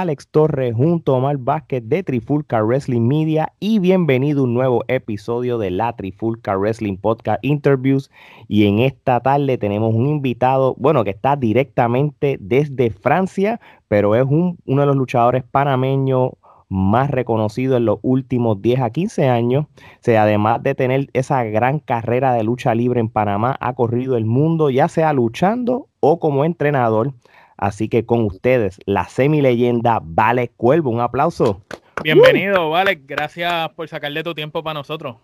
Alex Torres junto a Omar Vázquez de Trifulca Wrestling Media y bienvenido a un nuevo episodio de la Trifulca Wrestling Podcast Interviews. Y en esta tarde tenemos un invitado, bueno, que está directamente desde Francia, pero es uno de los luchadores panameños más reconocido en los últimos 10 a 15 años. O además de tener esa gran carrera de lucha libre en Panamá, ha corrido el mundo, ya sea luchando o como entrenador. Así que con ustedes, la semi-leyenda Vale Cuervo. Un aplauso. Bienvenido, Vale. Gracias por sacarle tu tiempo para nosotros.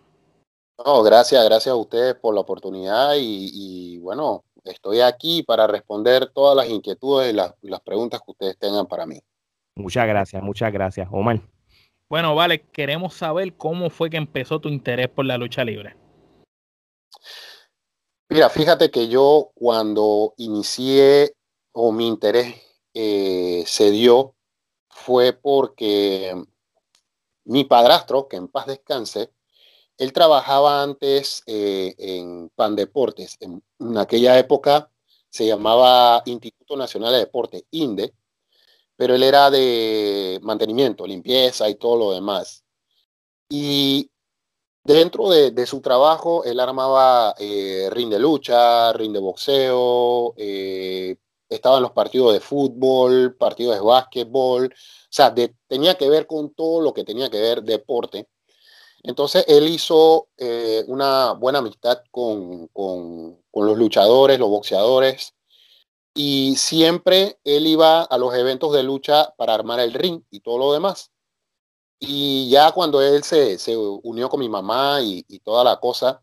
No, gracias, gracias a ustedes por la oportunidad y, bueno, estoy aquí para responder todas las inquietudes y las preguntas que ustedes tengan para mí. Muchas gracias, muchas gracias, Omar. Bueno, vale, queremos saber cómo fue que empezó tu interés por la lucha libre. Mira, fíjate que yo cuando inicié o mi interés eh, se dio fue porque mi padrastro, que en paz descanse, él trabajaba antes eh, en Pan Deportes. En, en, aquella época se llamaba Instituto Nacional de Deporte, INDE, pero él era de mantenimiento, limpieza y todo lo demás. Y dentro de, su trabajo, él armaba eh, ring de lucha, ring de boxeo, eh, estaba en los partidos de fútbol, partidos de básquetbol, o sea, tenía que ver con todo lo que tenía que ver deporte. Entonces él hizo eh, una buena amistad con, con, los luchadores, los boxeadores, y siempre él iba a los eventos de lucha para armar el ring y todo lo demás. Y ya cuando él se, se unió con mi mamá y, toda la cosa,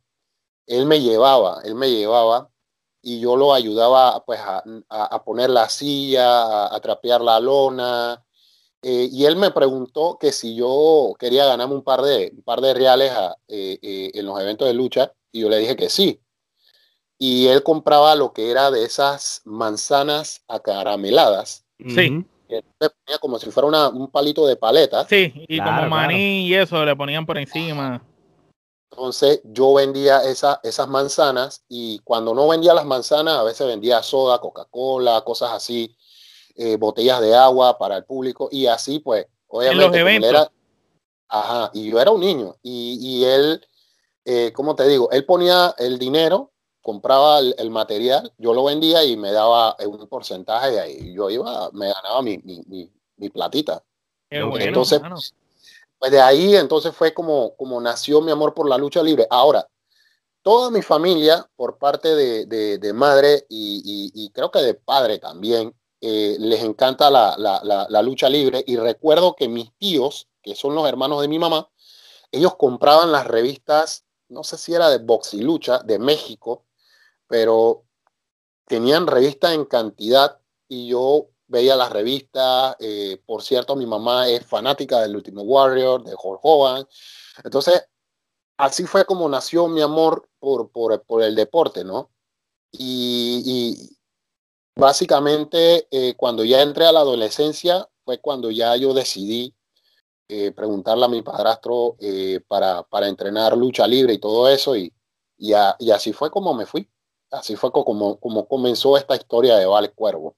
él me llevaba, él me llevaba y yo lo ayudaba pues a, a, poner la silla, a, trapear la lona. Eh, y él me preguntó que si yo quería ganarme un par de, un par de reales eh, eh, en los eventos de lucha y yo le dije que sí y él compraba lo que era de esas manzanas acarameladas. Sí. Que ponía como si fuera una, un palito de paleta. Sí, y como maní y eso le ponían por encima. Entonces yo vendía esa, esas manzanas y cuando no vendía las manzanas, a veces vendía soda, Coca-Cola, cosas así, eh, botellas de agua para el público y así pues, obviamente. En los eventos. Era, ajá, y yo era un niño y, y él, eh, ¿cómo te digo? Él ponía el dinero compraba el, material, yo lo vendía y me daba un porcentaje y ahí yo iba, me ganaba mi, mi, mi, platita. entonces, pues de ahí entonces fue como, como nació mi amor por la lucha libre. Ahora, toda mi familia, por parte de, de, madre y, y, creo que de padre también, eh, les encanta la, la, la, lucha libre y recuerdo que mis tíos, que son los hermanos de mi mamá, ellos compraban las revistas, no sé si era de Box y Lucha, de México, pero tenían revistas en cantidad y yo veía las revistas. Eh, por cierto, mi mamá es fanática del Último Warrior, de Hulk Hogan. Entonces, así fue como nació mi amor por, por, el deporte, ¿no? Y, básicamente, eh, cuando ya entré a la adolescencia, fue cuando ya yo decidí eh, preguntarle a mi padrastro para, para entrenar lucha libre y todo eso, y, y así fue como me fui así fue como, como comenzó esta historia de Vale Cuervo.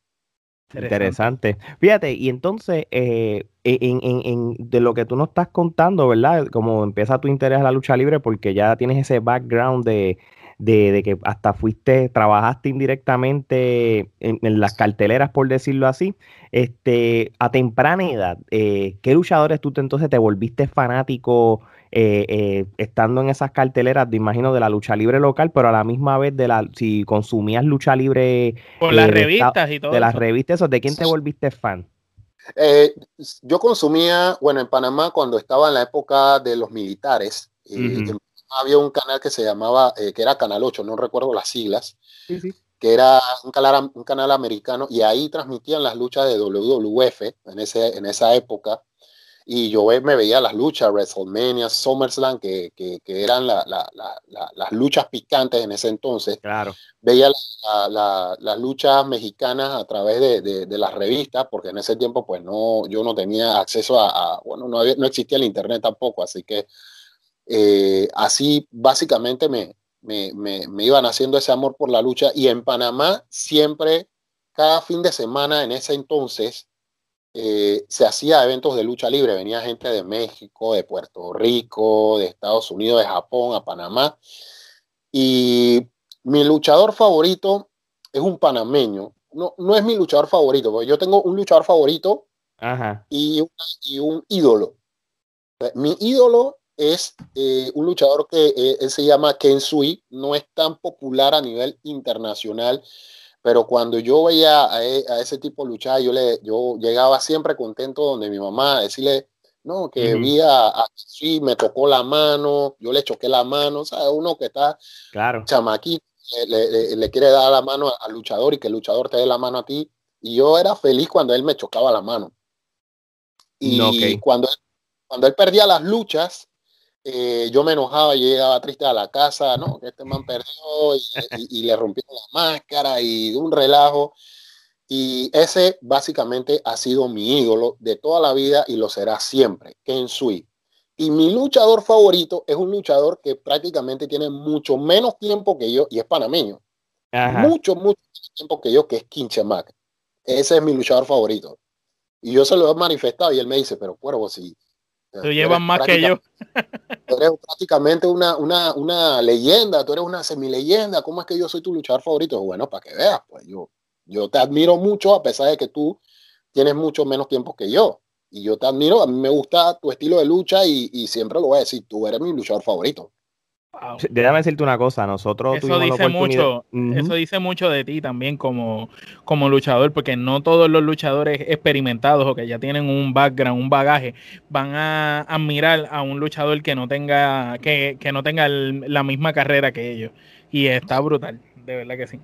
Interesante. Fíjate, y entonces, eh, en, en, de lo que tú nos estás contando, ¿verdad? Como empieza tu interés a la lucha libre, porque ya tienes ese background de, de, que hasta fuiste, trabajaste indirectamente en, las carteleras, por decirlo así, este, a temprana edad, eh, ¿qué luchadores tú te, entonces te volviste fanático eh, eh, estando en esas carteleras, te imagino, de la lucha libre local, pero a la misma vez de la, si consumías lucha libre... Por las revistas y todo. De las revistas, ¿de quién te volviste fan? yo consumía, bueno, en Panamá cuando estaba en la época de los militares, había un canal que se llamaba, eh, que era Canal 8, no recuerdo las siglas, que era un canal, un canal americano y ahí transmitían las luchas de WWF en, ese, en esa época. Y yo me veía las luchas, WrestleMania, SummerSlam, que, que, que eran la, la, la, las luchas picantes en ese entonces. Claro. Veía las luchas mexicanas a través de, de, las revistas, porque en ese tiempo, pues no, yo no tenía acceso a, bueno, no, había, no existía el internet tampoco, así que eh, así básicamente me, me, me, iban haciendo ese amor por la lucha y en Panamá siempre, cada fin de semana en ese entonces, eh, se hacía eventos de lucha libre, venía gente de México, de Puerto Rico, de Estados Unidos, de Japón, a Panamá. Y mi luchador favorito es un panameño. No, no es mi luchador favorito, porque yo tengo un luchador favorito Y, un, ídolo. Mi ídolo es eh, un luchador que eh, se llama Ken Sui, no es tan popular a nivel internacional, pero cuando yo veía a, e, ese tipo luchar, yo, le, yo llegaba siempre contento donde mi mamá decirle, no, que vi a, sí, me tocó la mano, yo le choqué la mano, o sea, uno que está claro. chamaquito, le, le, quiere dar la mano al luchador y que el luchador te dé la mano a ti. Y yo era feliz cuando él me chocaba la mano. Y cuando, cuando él perdía las luchas, eh, yo me enojaba, y llegaba triste a la casa, ¿no? Que este man perdió y, le rompieron la máscara y un relajo. Y ese básicamente ha sido mi ídolo de toda la vida y lo será siempre, Ken Sui. Y mi luchador favorito es un luchador que prácticamente tiene mucho menos tiempo que yo y es panameño. Mucho, mucho tiempo que yo, que es Kinchemac. Ese es mi luchador favorito. Y yo se lo he manifestado y él me dice, pero cuervo, si Tú llevas más que yo. Tú eres prácticamente una, una, una leyenda, tú eres una semileyenda. ¿Cómo es que yo soy tu luchador favorito? Bueno, para que veas, pues yo, yo te admiro mucho a pesar de que tú tienes mucho menos tiempo que yo. Y yo te admiro, a mí me gusta tu estilo de lucha y, y siempre lo voy a decir, tú eres mi luchador favorito. Déjame decirte una cosa, nosotros eso dice mucho, eso dice mucho de ti también como, como luchador, porque no todos los luchadores experimentados o que ya tienen un background, un bagaje, van a admirar a un luchador que no tenga, que, que no tenga la misma carrera que ellos. Y está brutal, de verdad que sí.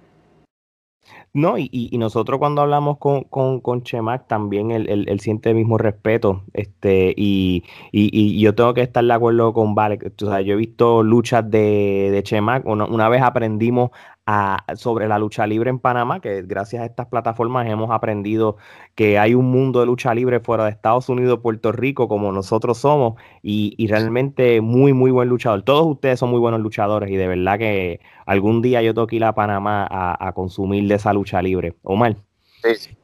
No, y, y, nosotros cuando hablamos con, con, con Chemac también él, siente el mismo respeto. Este, y, y, yo tengo que estar de acuerdo con Vale. O sea, yo he visto luchas de, de Chemac. Una, una vez aprendimos sobre la lucha libre en Panamá, que gracias a estas plataformas hemos aprendido que hay un mundo de lucha libre fuera de Estados Unidos, Puerto Rico, como nosotros somos, y, realmente muy, muy buen luchador. Todos ustedes son muy buenos luchadores y de verdad que algún día yo tengo que ir a Panamá a, consumir de esa lucha libre. Omar. Sí.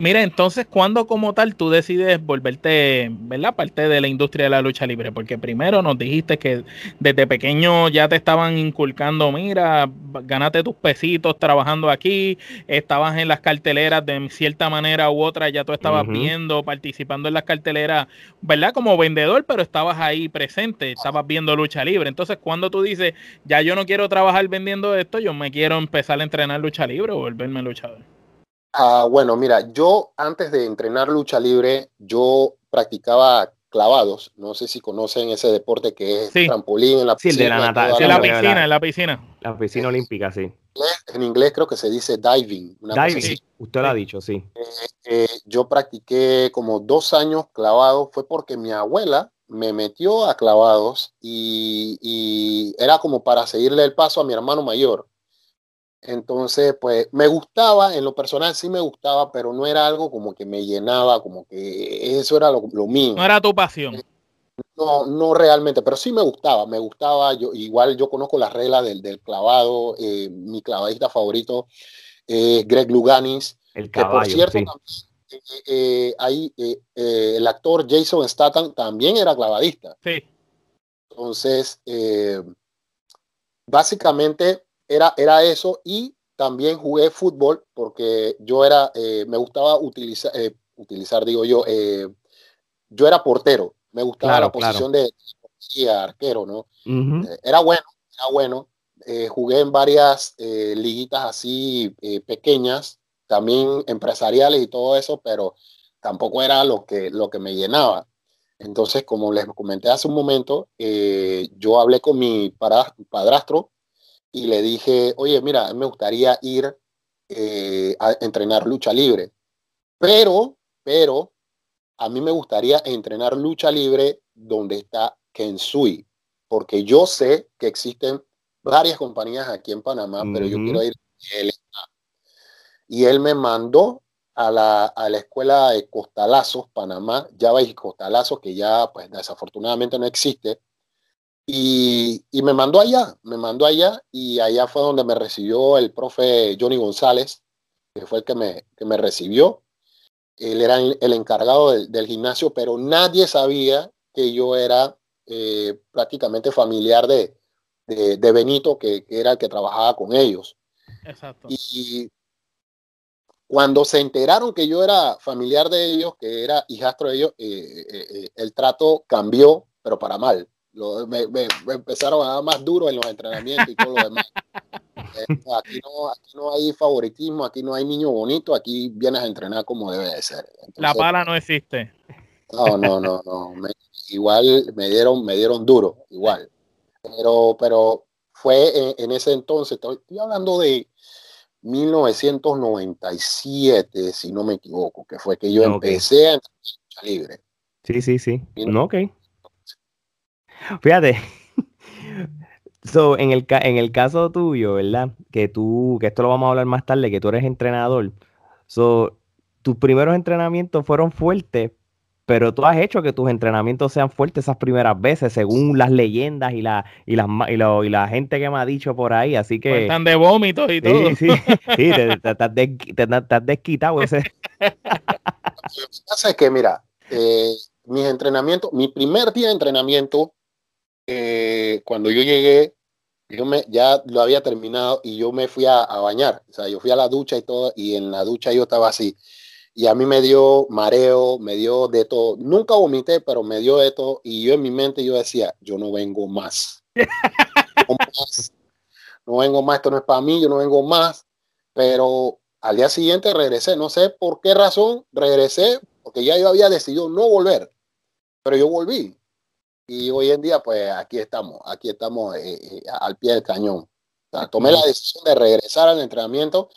Mira, entonces, ¿cuándo como tal tú decides volverte, ¿verdad? Parte de la industria de la lucha libre? Porque primero nos dijiste que desde pequeño ya te estaban inculcando, mira, gánate tus pesitos trabajando aquí, estabas en las carteleras de cierta manera u otra, ya tú estabas viendo, participando en las carteleras, ¿verdad? Como vendedor, pero estabas ahí presente, estabas viendo lucha libre. Entonces, cuando tú dices, ya yo no quiero trabajar vendiendo esto, yo me quiero empezar a entrenar lucha libre o volverme luchador? Ah, bueno, mira, yo antes de entrenar lucha libre, yo practicaba clavados. No sé si conocen ese deporte que es trampolín en la piscina. Sí, de la natación. En la piscina, en la piscina. La piscina olímpica, sí. En inglés creo que se dice diving. diving, usted lo ha dicho, sí. Eh, eh, yo practiqué como dos años clavados. Fue porque mi abuela me metió a clavados y, y era como para seguirle el paso a mi hermano mayor. Entonces, pues me gustaba, en lo personal sí me gustaba, pero no era algo como que me llenaba, como que eso era lo, mío. No era tu pasión. No, no realmente, pero sí me gustaba, me gustaba. Yo, igual yo conozco las reglas del, del clavado. Eh, mi clavadista favorito es Greg Luganis. El caballo, por cierto, eh, eh, ahí, el actor Jason Statham también era clavadista. Sí. Entonces, básicamente era, era eso y también jugué fútbol porque yo era, eh, me gustaba utilizar, eh, utilizar digo yo, eh, yo era portero, me gustaba la posición de, arquero, ¿no? era bueno, era bueno. jugué en varias liguitas así pequeñas, también empresariales y todo eso, pero tampoco era lo que, lo que me llenaba. Entonces, como les comenté hace un momento, yo hablé con mi padrastro y le dije, oye, mira, me gustaría ir eh, a entrenar lucha libre, pero, pero, a mí me gustaría entrenar lucha libre donde está Kensui, porque yo sé que existen varias compañías aquí en Panamá, pero yo quiero ir él Y él me mandó a la, a la escuela de Costalazos, Panamá, ya veis Costalazos, que ya pues desafortunadamente no existe, y, y, me mandó allá, me mandó allá y allá fue donde me recibió el profe Johnny González, que fue el que me, que me recibió. él era el, encargado del, gimnasio, pero nadie sabía que yo era eh, prácticamente familiar de, de, Benito, que, era el que trabajaba con ellos. Exacto. Y, cuando se enteraron que yo era familiar de ellos, que era hijastro de ellos, eh, eh, el trato cambió, pero para mal. Me, empezaron a dar más duro en los entrenamientos y todo lo demás. aquí, no, aquí no hay favoritismo, aquí no hay niño bonito, aquí vienes a entrenar como debe de ser. la pala no existe. No, no, no, no. igual me dieron, me dieron duro, igual. Pero, pero fue en, ese entonces, estoy, hablando de 1997, si no me equivoco, que fue que yo empecé a entrenar libre. Sí, sí, sí. No, ok. Fíjate, So, en el, en el caso tuyo, ¿verdad? Que tú, que esto lo vamos a hablar más tarde, que tú eres entrenador. So, tus primeros entrenamientos fueron fuertes, pero tú has hecho que tus entrenamientos sean fuertes esas primeras veces, según las leyendas y la, y las, y, y la gente que me ha dicho por ahí. Así que. están de vómitos y todo. Sí, sí, sí te, has desquitado ese. Lo que pasa es que, mira, eh, mis entrenamientos, mi primer día de entrenamiento eh, cuando yo llegué, yo me, ya lo había terminado y yo me fui a, bañar. O sea, yo fui a la ducha y todo, y en la ducha yo estaba así. Y a mí me dio mareo, me dio de todo. Nunca vomité, pero me dio de todo. Y yo en mi mente yo decía, yo no vengo más. no, más. no vengo más, esto no es para mí, yo no vengo más. Pero al día siguiente regresé, no sé por qué razón regresé, porque ya yo había decidido no volver, pero yo volví. Y hoy en día, pues aquí estamos, aquí estamos eh, eh, al pie del cañón. tomé la decisión de regresar al entrenamiento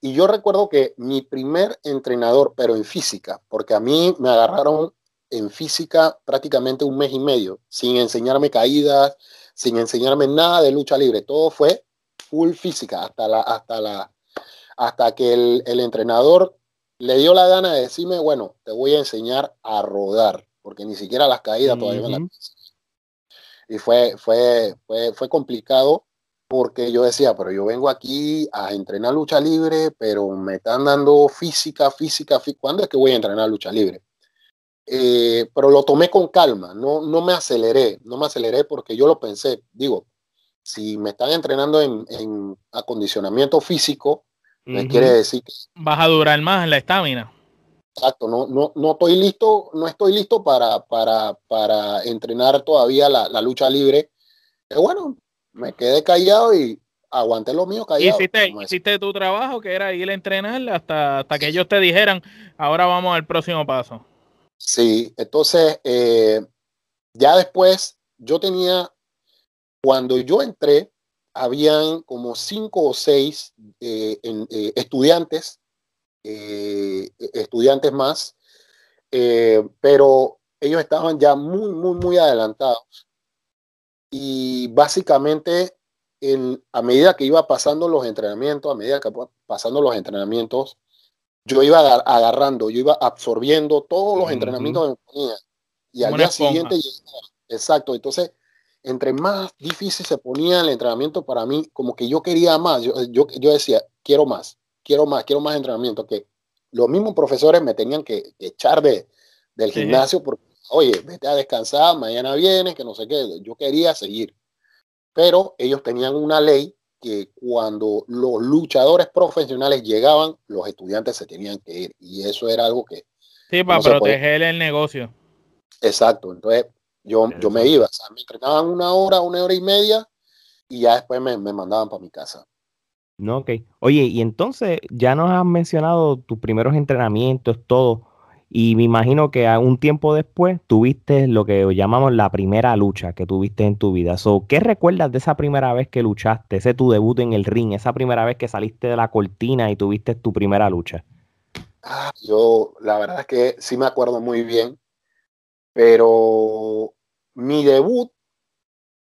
y yo recuerdo que mi primer entrenador, pero en física, porque a mí me agarraron en física prácticamente un mes y medio, sin enseñarme caídas, sin enseñarme nada de lucha libre, todo fue full física, hasta, la, hasta, la, hasta que el, el entrenador le dio la gana de decirme, bueno, te voy a enseñar a rodar porque ni siquiera las caídas todavía me Y fue, fue, fue, fue complicado porque yo decía, pero yo vengo aquí a entrenar lucha libre, pero me están dando física, física, física. ¿cuándo es que voy a entrenar lucha libre? Eh, pero lo tomé con calma, no, no me aceleré, no me aceleré porque yo lo pensé, digo, si me están entrenando en, en acondicionamiento físico, me quiere decir que... Vas a durar más en la estamina. Exacto, no, no, no estoy listo, no estoy listo para, para, para entrenar todavía la, la lucha libre. Pero bueno, me quedé callado y aguanté lo mío callado. Hiciste, hiciste tu trabajo, que era ir a entrenar hasta, hasta que ellos te dijeran, ahora vamos al próximo paso. Sí, entonces, eh, ya después, yo tenía, cuando yo entré, habían como cinco o seis eh, eh, estudiantes eh, estudiantes más, eh, pero ellos estaban ya muy, muy, muy adelantados. Y básicamente, en, a medida que iba pasando los entrenamientos, a medida que pasando los entrenamientos, yo iba agarrando, yo iba absorbiendo todos los entrenamientos que tenía. Y al día siguiente, exacto, entonces, entre más difícil se ponía el entrenamiento para mí, como que yo quería más, yo, yo, yo decía, quiero más quiero más, quiero más entrenamiento, que los mismos profesores me tenían que, echar de, del gimnasio porque, oye, vete a descansar, mañana vienes, que no sé qué, yo quería seguir. Pero ellos tenían una ley que cuando los luchadores profesionales llegaban, los estudiantes se tenían que ir. Y eso era algo que... Sí, para proteger el negocio. Exacto. Entonces, yo, yo me iba. O sea, me entrenaban una hora, una hora y media, y ya después me, me mandaban para mi casa. No, ok. Oye, y entonces ya nos has mencionado tus primeros entrenamientos, todo. Y me imagino que un tiempo después tuviste lo que llamamos la primera lucha que tuviste en tu vida. So, ¿Qué recuerdas de esa primera vez que luchaste? Ese tu debut en el ring, esa primera vez que saliste de la cortina y tuviste tu primera lucha. Ah, yo, la verdad es que sí me acuerdo muy bien, pero mi debut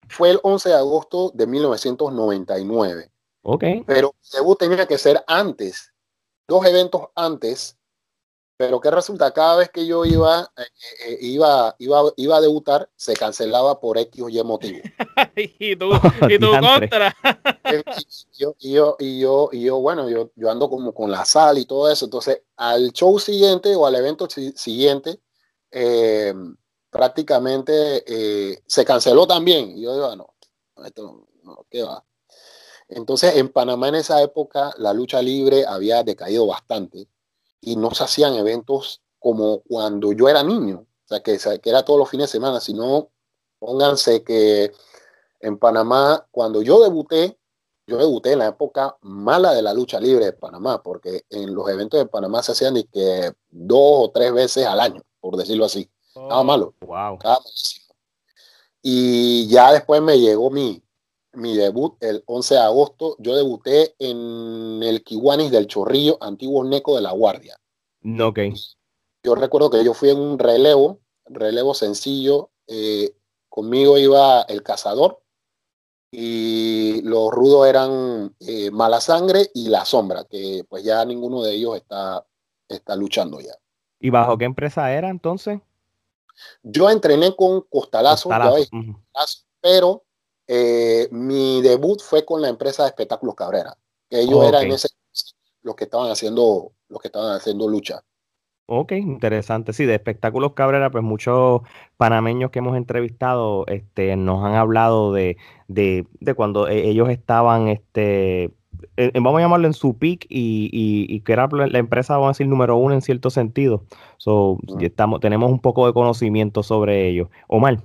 fue el 11 de agosto de 1999. Pero el debut tenía que ser antes, dos eventos antes. Pero que resulta, cada vez que yo iba, eh, eh, iba, iba, iba a debutar, se cancelaba por X o Y motivo. y tú, y tú contra. yo, y yo, y yo, y yo, bueno, yo, yo ando como con la sal y todo eso. Entonces, al show siguiente o al evento siguiente, eh, prácticamente eh, se canceló también. Y yo digo, ah, no, esto no, ¿qué va? Entonces, en Panamá en esa época, la lucha libre había decaído bastante y no se hacían eventos como cuando yo era niño, o sea, que, que era todos los fines de semana, sino pónganse que en Panamá, cuando yo debuté, yo debuté en la época mala de la lucha libre de Panamá, porque en los eventos de Panamá se hacían que dos o tres veces al año, por decirlo así. Estaba oh, malo. Wow. Y ya después me llegó mi, mi debut el 11 de agosto. Yo debuté en el Kiwanis del Chorrillo, antiguo Neco de la Guardia. Ok. Yo recuerdo que yo fui en un relevo, relevo sencillo. Eh, conmigo iba el cazador, y los rudos eran eh, Mala Sangre y La Sombra, que pues ya ninguno de ellos está, está luchando ya. ¿Y bajo qué empresa era entonces? Yo entrené con Costalazo, pero eh, mi debut fue con la empresa de espectáculos Cabrera, que ellos eran ese, los que estaban haciendo, los que estaban haciendo lucha. Ok, interesante. Sí, de espectáculos Cabrera, pues muchos panameños que hemos entrevistado este, nos han hablado de, de, de cuando e, ellos estaban, este, vamos a llamarlo en su peak y, y, que era la empresa, vamos a decir, número uno en cierto sentido. So, estamos, tenemos un poco de conocimiento sobre ellos. Omar.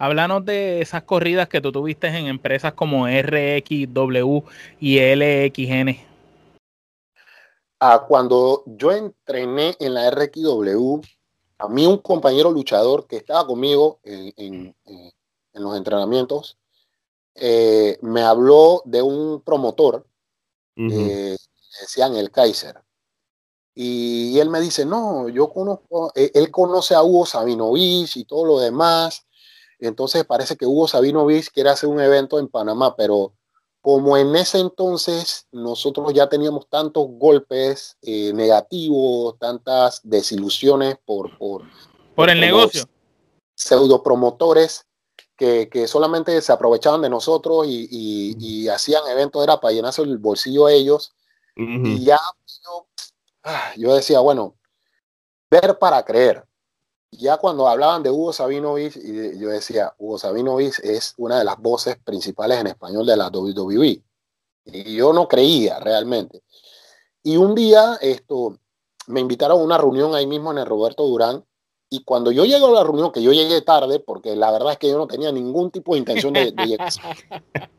Háblanos de esas corridas que tú tuviste en empresas como RXW y LXN cuando yo entrené en la RXW, a mí un compañero luchador que estaba conmigo en, los entrenamientos, eh, me habló de un promotor, uh decían el Kaiser. Y él me dice, no, yo conozco, eh, él conoce a Hugo Sabinovich y todo lo demás. Entonces parece que Hugo Sabinovich quiere hacer un evento en Panamá, pero como en ese entonces nosotros ya teníamos tantos golpes eh, negativos, tantas desilusiones por, por, por el negocio. Pseudo promotores que, que, solamente se aprovechaban de nosotros y, y, hacían eventos, era para llenarse el bolsillo a ellos. Y ya yo, ah, yo decía, bueno, ver para creer ya cuando hablaban de Hugo Sabinovich, yo decía, Hugo Sabinovich es una de las voces principales en español de la WWE. Y yo no creía realmente. Y un día esto, me invitaron a una reunión ahí mismo en el Roberto Durán. Y cuando yo llego a la reunión, que yo llegué tarde, porque la verdad es que yo no tenía ningún tipo de intención de, llegar.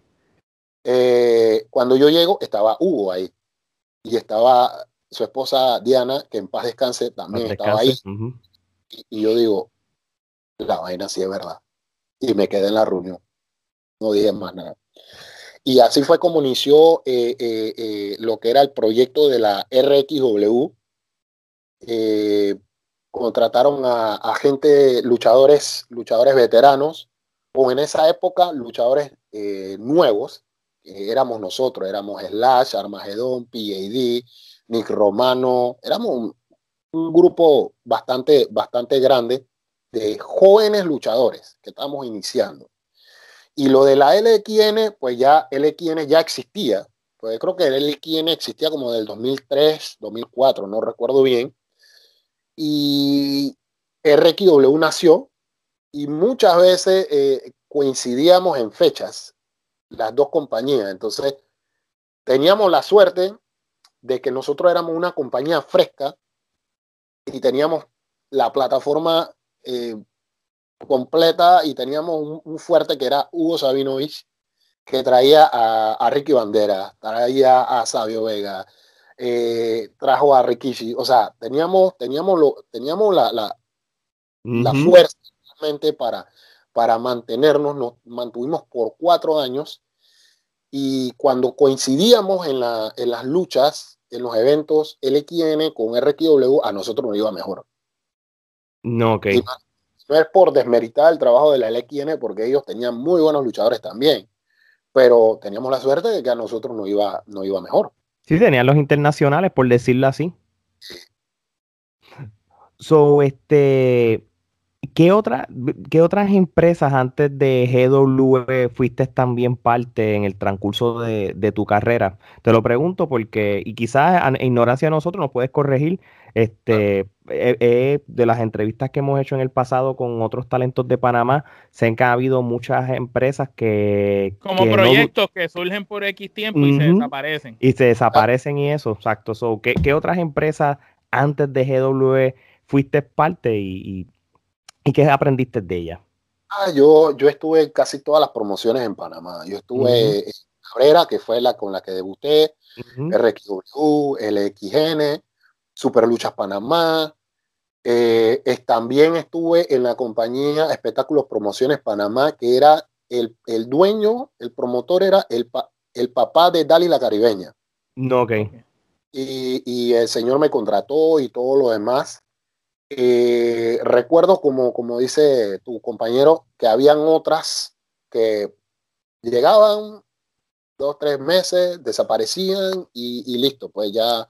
Eh, cuando yo llego, estaba Hugo ahí. Y estaba su esposa Diana, que en paz descanse, también estaba ahí y, yo digo, la vaina sí es verdad. Y me quedé en la reunión. No dije más nada. Y así fue como inició eh, eh, eh, lo que era el proyecto de la RXW. contrataron a, a, gente, luchadores, luchadores veteranos, o en esa época luchadores nuevos, éramos nosotros, éramos Slash, Armagedón, PAD, Nick Romano, éramos un grupo bastante, bastante grande de jóvenes luchadores que estamos iniciando. Y lo de la LXN, pues ya LXN ya existía, pues creo que el LXN existía como del 2003, 2004, no recuerdo bien. Y RXW nació y muchas veces eh, coincidíamos en fechas, las dos compañías. Entonces, teníamos la suerte de que nosotros éramos una compañía fresca y teníamos la plataforma eh, completa y teníamos un, fuerte que era Hugo Sabinovich, que traía a, Ricky Bandera, traía a Sabio Vega, eh, trajo a Rikishi, o sea, teníamos, teníamos, lo, teníamos la, la, la fuerza para, para mantenernos, nos mantuvimos por cuatro años y cuando coincidíamos en, la, en las luchas, en los eventos LXN con RQW, a nosotros nos iba mejor. No, ok. no, es por desmeritar el trabajo de la LXN, porque ellos tenían muy buenos luchadores también, pero teníamos la suerte de que a nosotros nos iba, no iba mejor. Sí, tenían los internacionales, por decirlo así. So, este, qué, otra, qué otras empresas antes de GW fuiste también parte en el transcurso de, tu carrera? Te lo pregunto porque, y quizás en ignorancia de nosotros nos puedes corregir, este, eh, eh, de las entrevistas que hemos hecho en el pasado con otros talentos de Panamá, sé que ha habido muchas empresas que... Como proyectos que surgen por X tiempo y se desaparecen. Y se desaparecen y eso, exacto. ¿qué, ¿qué, otras empresas antes de GW fuiste parte y, y, qué aprendiste de ella? Ah, yo, yo estuve en casi todas las promociones en Panamá. Yo estuve en Cabrera, que fue la con la que debuté, RXW, LXN, Super Luchas Panamá. Eh, también estuve en la compañía Espectáculos Promociones Panamá, que era el, el dueño, el promotor era el, el papá de Dali la Caribeña. No, ok. Y, y, el señor me contrató y todo lo demás. Eh, recuerdo, como, como dice tu compañero, que habían otras que llegaban dos, tres meses, desaparecían y, listo, pues ya.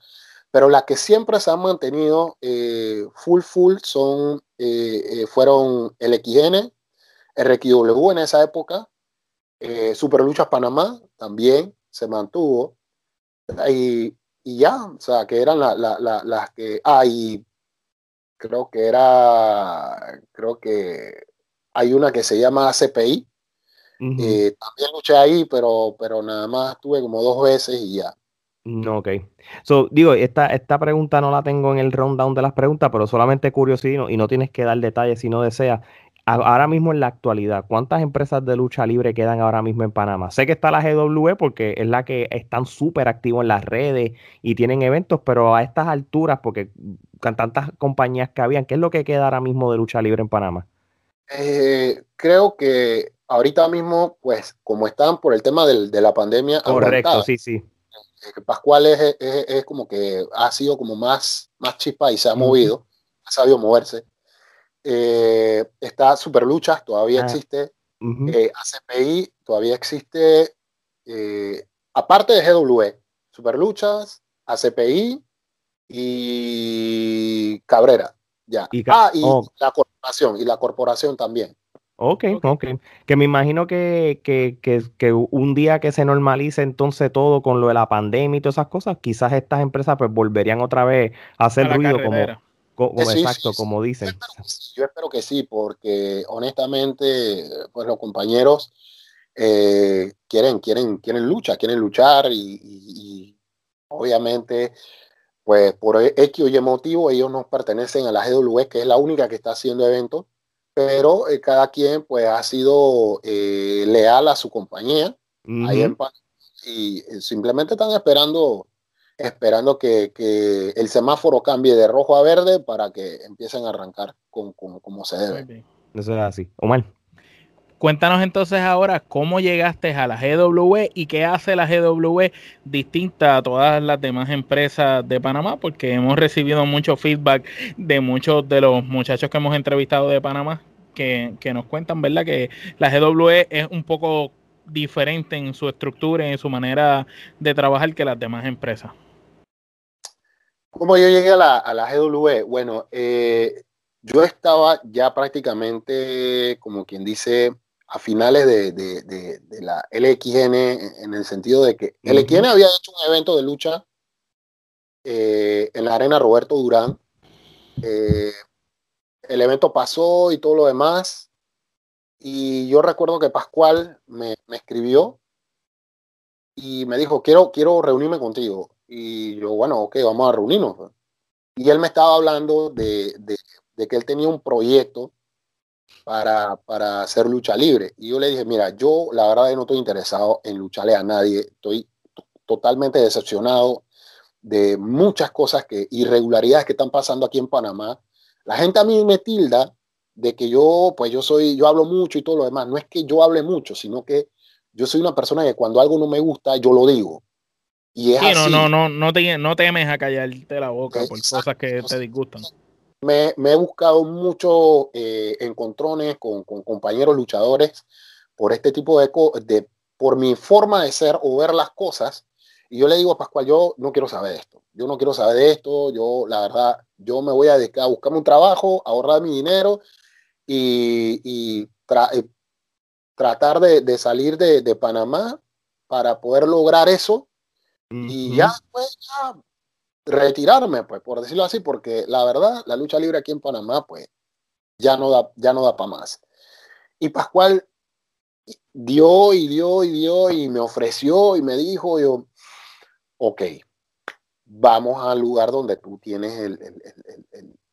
Pero las que siempre se han mantenido eh, full, full son, eh, fueron el XN, RQW en esa época, Super Luchas Panamá también se mantuvo. Y, y ya, o sea, que eran las que. Ah, y creo que era, creo que hay una que se llama CPI. Eh, también luché ahí, pero, pero nada más tuve como dos veces y ya. No, ok. So, digo, esta, esta pregunta no la tengo en el rundown de las preguntas, pero solamente curiosidad y no tienes que dar detalles si no deseas ahora mismo en la actualidad, ¿cuántas empresas de lucha libre quedan ahora mismo en Panamá? Sé que está la GW porque es la que están súper activos en las redes y tienen eventos, pero a estas alturas, porque con tantas compañías que habían, ¿qué es lo que queda ahora mismo de lucha libre en Panamá? Eh, creo que ahorita mismo, pues, como están por el tema de la pandemia. Correcto, sí, sí. Eh, Pascual es, es, como que ha sido como más, más chispa y se ha movido, ha sabido moverse. Eh, está Super Luchas, todavía ah, existe. Eh, ACPI todavía existe. Eh, aparte de GW, Super Luchas, ACPI y Cabrera. Ya. Y ah, y oh. la corporación, y la corporación también. Ok, ok. Que me imagino que, que, que, que, un día que se normalice entonces todo con lo de la pandemia y todas esas cosas, quizás estas empresas pues volverían otra vez a hacer ruido como, exacto, como dicen. Yo espero, que sí, porque honestamente, pues los compañeros eh, quieren, quieren, quieren lucha, quieren luchar y, obviamente, pues por X o Y motivo, ellos no pertenecen a la GW, que es la única que está haciendo eventos, pero eh, cada quien pues ha sido eh, leal a su compañía. Y simplemente están esperando esperando que, el semáforo cambie de rojo a verde para que empiecen a arrancar con, como se debe. Eso es así. Omar. Cuéntanos entonces ahora cómo llegaste a la GW y qué hace la GW distinta a todas las demás empresas de Panamá, porque hemos recibido mucho feedback de muchos de los muchachos que hemos entrevistado de Panamá que, que nos cuentan, ¿verdad? Que la GW es un poco diferente en su estructura y en su manera de trabajar que las demás empresas. ¿Cómo yo llegué a la, a la GW? Bueno, eh, yo estaba ya prácticamente, como quien dice, a finales de, de, de, la LXN, en el sentido de que LXN había hecho un evento de lucha eh, en la arena Roberto Durán. Eh, el evento pasó y todo lo demás. Y yo recuerdo que Pascual me, me escribió y me dijo, quiero, quiero reunirme contigo. Y yo, bueno, ok, vamos a reunirnos. Pues. Y él me estaba hablando de, de, que él tenía un proyecto para, para, hacer lucha libre. Y yo le dije, mira, yo la verdad no estoy interesado en lucharle a nadie. Estoy totalmente decepcionado de muchas cosas que, irregularidades que están pasando aquí en Panamá. La gente a mí me tilda de que yo, pues yo soy, yo hablo mucho y todo lo demás. No es que yo hable mucho, sino que yo soy una persona que cuando algo no me gusta, yo lo digo. Y es no, no, no, no, te, no temes a callarte la boca por cosas que te disgustan. Me, me he buscado muchos eh, encontrones con, con, compañeros luchadores por este tipo de, de, por mi forma de ser o ver las cosas. Y yo le digo a Pascual, yo no quiero saber de esto. Yo no quiero saber de esto. Yo, la verdad, yo me voy a dedicar a buscarme un trabajo, ahorrar mi dinero y, eh, tratar de, salir de, Panamá para poder lograr eso y ya, pues, ya retirarme, pues, por decirlo así, porque la verdad, la lucha libre aquí en Panamá, pues, ya no da, ya no da para más. Y Pascual dio y dio y dio y me ofreció y me dijo, yo, ok, vamos al lugar donde tú tienes el,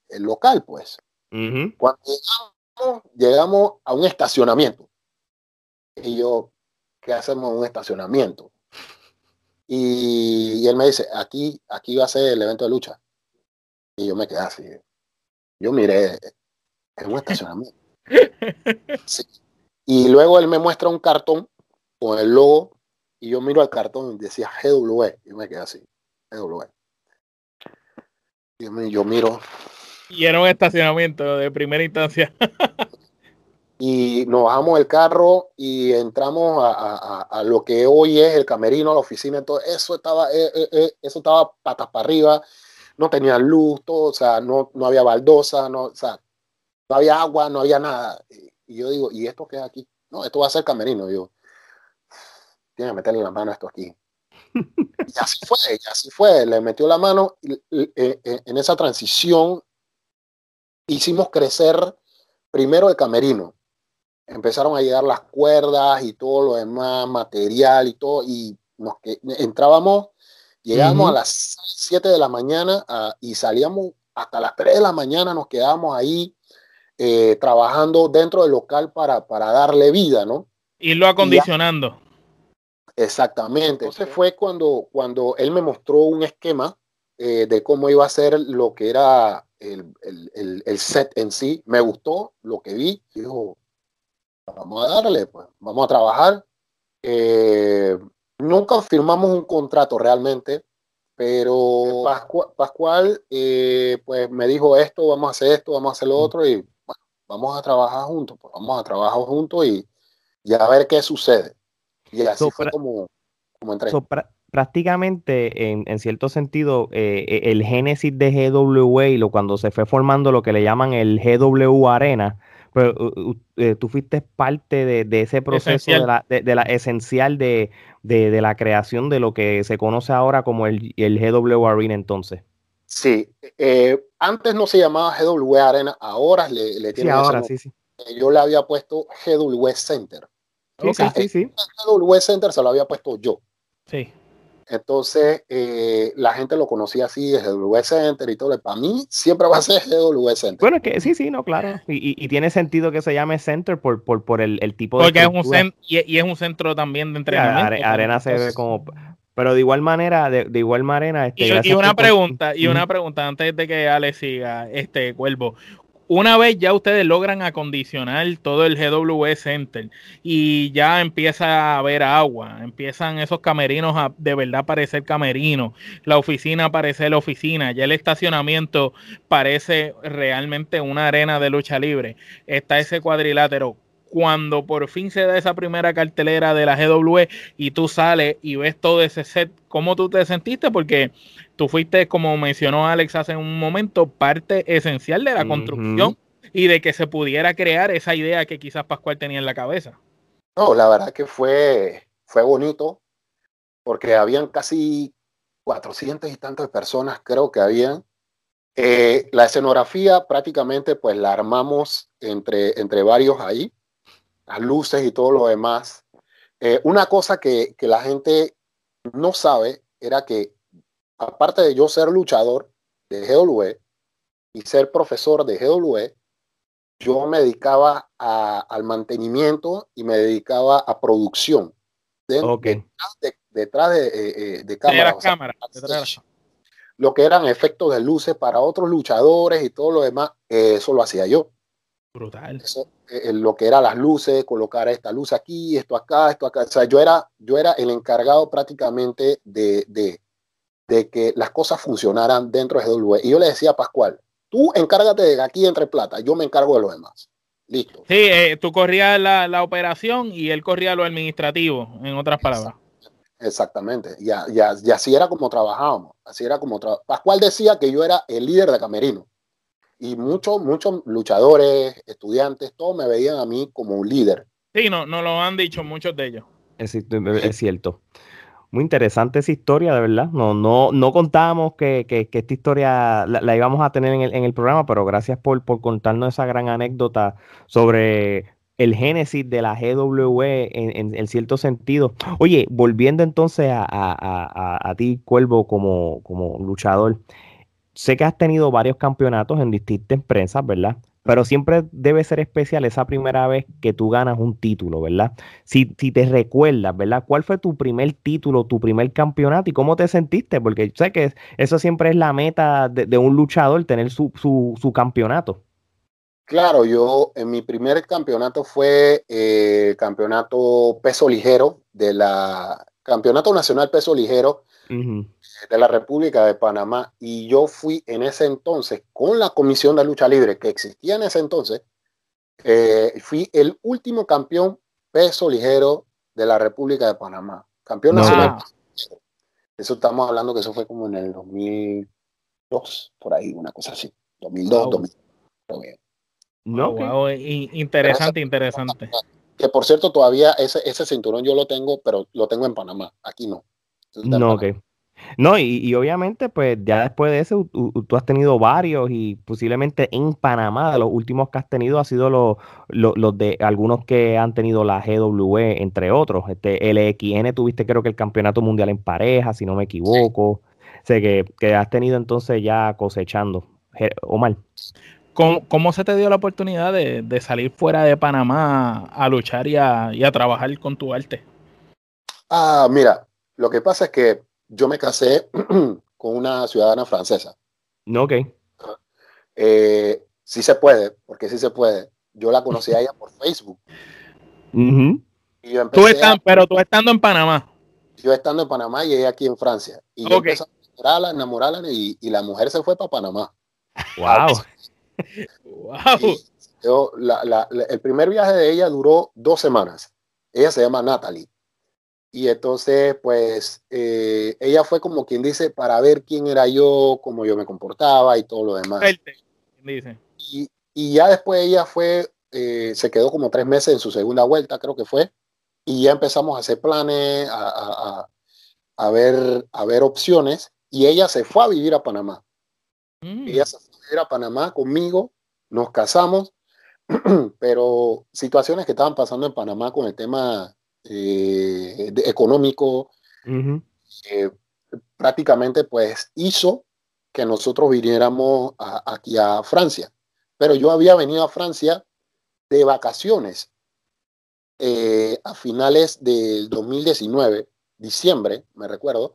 el, local, pues. Cuando llegamos, a un estacionamiento, y yo, ¿qué hacemos en un estacionamiento? Y, él me dice, aquí, aquí va a ser el evento de lucha. Y yo me quedé así. Yo miré, en un estacionamiento. Y luego él me muestra un cartón con el logo y yo miro al cartón y decía GW. Y me quedé así, GW. Y yo miro. Y era un estacionamiento de primera instancia. y nos bajamos el carro y entramos a, lo que hoy es el camerino, la oficina, todo eso estaba, eh, eh, eh, eso estaba patas para arriba, no tenía luz, todo, o sea, no, no había baldosa, no, o sea, no había agua, no había nada. Y yo digo, ¿y esto qué es aquí? No, esto va a ser camerino. yo, tiene que meterle la mano a esto aquí. y así fue, y así fue. Le metió la mano y, eh, eh, en esa transición hicimos crecer primero el camerino. Empezaron a llegar las cuerdas y todo lo demás, material y todo, y nos que, entrábamos, llegamos a las 7 de la mañana y salíamos hasta las 3 de la mañana, nos quedábamos ahí eh, trabajando dentro del local para, para darle vida, ¿no? Irlo acondicionando. exactamente. Entonces fue cuando, cuando él me mostró un esquema eh, de cómo iba a ser lo que era el, el, el, set en sí. Me gustó lo que vi. Dijo, vamos a darle, pues, vamos a trabajar. Eh, nunca firmamos un contrato realmente, pero Pascual, pues me dijo esto, vamos a hacer esto, vamos a hacer lo otro y vamos a trabajar juntos, pues vamos a trabajar juntos y, ya a ver qué sucede. Y así fue como, como entré. prácticamente, en, cierto sentido, eh, e, el génesis de GW y lo, cuando se fue formando lo que le llaman el GW Arena, pero eh, tú fuiste parte de, ese proceso de la, de, la, esencial de, la creación de lo que se conoce ahora como el, el GW Arena entonces. Sí, eh, antes no se llamaba GW Arena, ahora le, le tiene sí, ahora, sí, sí. Yo le había puesto GW Center. Sí, sí, sí, GW Center se lo había puesto yo. Sí. Entonces, eh, la gente lo conocía así, GW Center y todo. Para mí, siempre va a ser GW Center. Bueno, que sí, sí, no, claro. Y, y, tiene sentido que se llame Center por, por, por el, el, tipo de. Porque es un, y, y, es un centro también de entrenamiento. arena se ve como pero de igual manera, de, igual manera. Este, y, una pregunta, y una pregunta antes de que Ale siga, este Cuervo. Una vez ya ustedes logran acondicionar todo el GW Center y ya empieza a haber agua, empiezan esos camerinos a de verdad parecer camerinos, la oficina parece la oficina, ya el estacionamiento parece realmente una arena de lucha libre, está ese cuadrilátero cuando por fin se da esa primera cartelera de la GW y tú sales y ves todo ese set, ¿cómo tú te sentiste? Porque tú fuiste, como mencionó Alex hace un momento, parte esencial de la construcción y de que se pudiera crear esa idea que quizás Pascual tenía en la cabeza. No, la verdad que fue, fue bonito porque habían casi 400 y tantas personas, creo que habían. Eh, la escenografía prácticamente pues la armamos entre, entre varios ahí las luces y todo lo demás. Eh, una cosa que, que, la gente no sabe era que, aparte de yo ser luchador de GW y ser profesor de GW, yo me dedicaba a, al mantenimiento y me dedicaba a producción. detrás de, eh, eh, cámaras. Lo que eran efectos de luces para otros luchadores y todo lo demás, eso lo hacía yo. Brutal. Eh, lo que era las luces, colocar esta luz aquí, esto acá, esto acá. O sea, yo era, yo era el encargado prácticamente de, de, de que las cosas funcionaran dentro de GW. Y yo le decía a Pascual, tú encárgate de aquí entre plata, yo me encargo de lo demás. Listo. Sí, eh, tú corrías la, la, operación y él corría lo administrativo, en otras palabras. Exactamente, ya, ya, y así era como trabajábamos, así era como Pascual decía que yo era el líder de Camerino Y muchos, muchos luchadores, estudiantes, todos me veían a mí como un líder. Sí, no, no lo han dicho muchos de ellos. Es, cierto. Muy interesante esa historia, de verdad. No, no, no contábamos que, esta historia la, íbamos a tener en el, programa, pero gracias por, por contarnos esa gran anécdota sobre el génesis de la GWE en, en, cierto sentido. Oye, volviendo entonces a, a, a, ti, Cuervo, como, como luchador, sé que has tenido varios campeonatos en distintas empresas, ¿verdad? Pero siempre debe ser especial esa primera vez que tú ganas un título, ¿verdad? Si, si te recuerdas, ¿verdad? ¿Cuál fue tu primer título, tu primer campeonato y cómo te sentiste? Porque sé que eso siempre es la meta de, de un luchador, tener su, su, su campeonato. Claro, yo en mi primer campeonato fue el eh, campeonato peso ligero de la Campeonato Nacional Peso Ligero de la República de Panamá y yo fui en ese entonces con la Comisión de Lucha Libre que existía en ese entonces, eh, fui el último campeón peso ligero de la República de Panamá, campeón nacional. Eso estamos hablando que eso fue como en el 2002, por ahí, una cosa así, 2002, 2003. No, wow, interesante, interesante. Que por cierto, todavía ese, ese cinturón yo lo tengo, pero lo tengo en Panamá, aquí no. No, ok. No, y, obviamente, pues ya después de eso, tú, has tenido varios y posiblemente en Panamá, los últimos que has tenido ha sido los, los, de algunos que han tenido la GWE, entre otros. Este LXN tuviste creo que el campeonato mundial en pareja, si no me equivoco. Sé que, que has tenido entonces ya cosechando. Omar. ¿Cómo, se te dio la oportunidad de, salir fuera de Panamá a luchar y a, trabajar con tu arte? Ah, mira, lo que pasa es que yo me casé con una ciudadana francesa. No, ok. Eh, sí se puede, porque sí se puede. Yo la conocí a ella por Facebook. pero tú estando en Panamá. Yo estando en Panamá y ella aquí en Francia. Y yo empecé a enamorarla, enamorarla y, y, la mujer se fue para Panamá. Wow. wow. Yo, el primer viaje de ella duró dos semanas. Ella se llama Natalie. Y entonces, pues, eh, ella fue como quien dice, para ver quién era yo, cómo yo me comportaba y todo lo demás. Dice. Y, y, ya después ella fue, eh, se quedó como tres meses en su segunda vuelta, creo que fue. Y ya empezamos a hacer planes, a, a, a ver, a ver opciones. Y ella se fue a vivir a Panamá. Mm. Ella se a Panamá conmigo, nos casamos, pero situaciones que estaban pasando en Panamá con el tema eh, económico, eh, prácticamente pues hizo que nosotros viniéramos aquí a Francia. Pero yo había venido a Francia de vacaciones eh, a finales del 2019, diciembre, me recuerdo,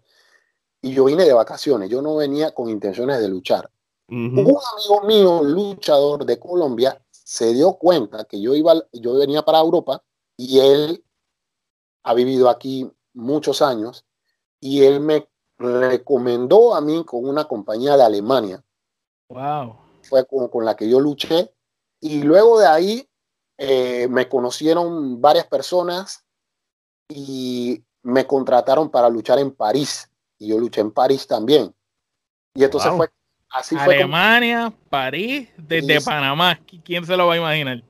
y yo vine de vacaciones, yo no venía con intenciones de luchar. Un amigo mío, luchador de Colombia, se dio cuenta que yo iba, yo venía para Europa y él ha vivido aquí muchos años y él me recomendó a mí con una compañía de Alemania. Wow. Fue con, la que yo luché y luego de ahí eh, me conocieron varias personas y me contrataron para luchar en París y yo luché en París también. Y entonces fue Alemania, París, desde Panamá. ¿Quién se lo va a imaginar?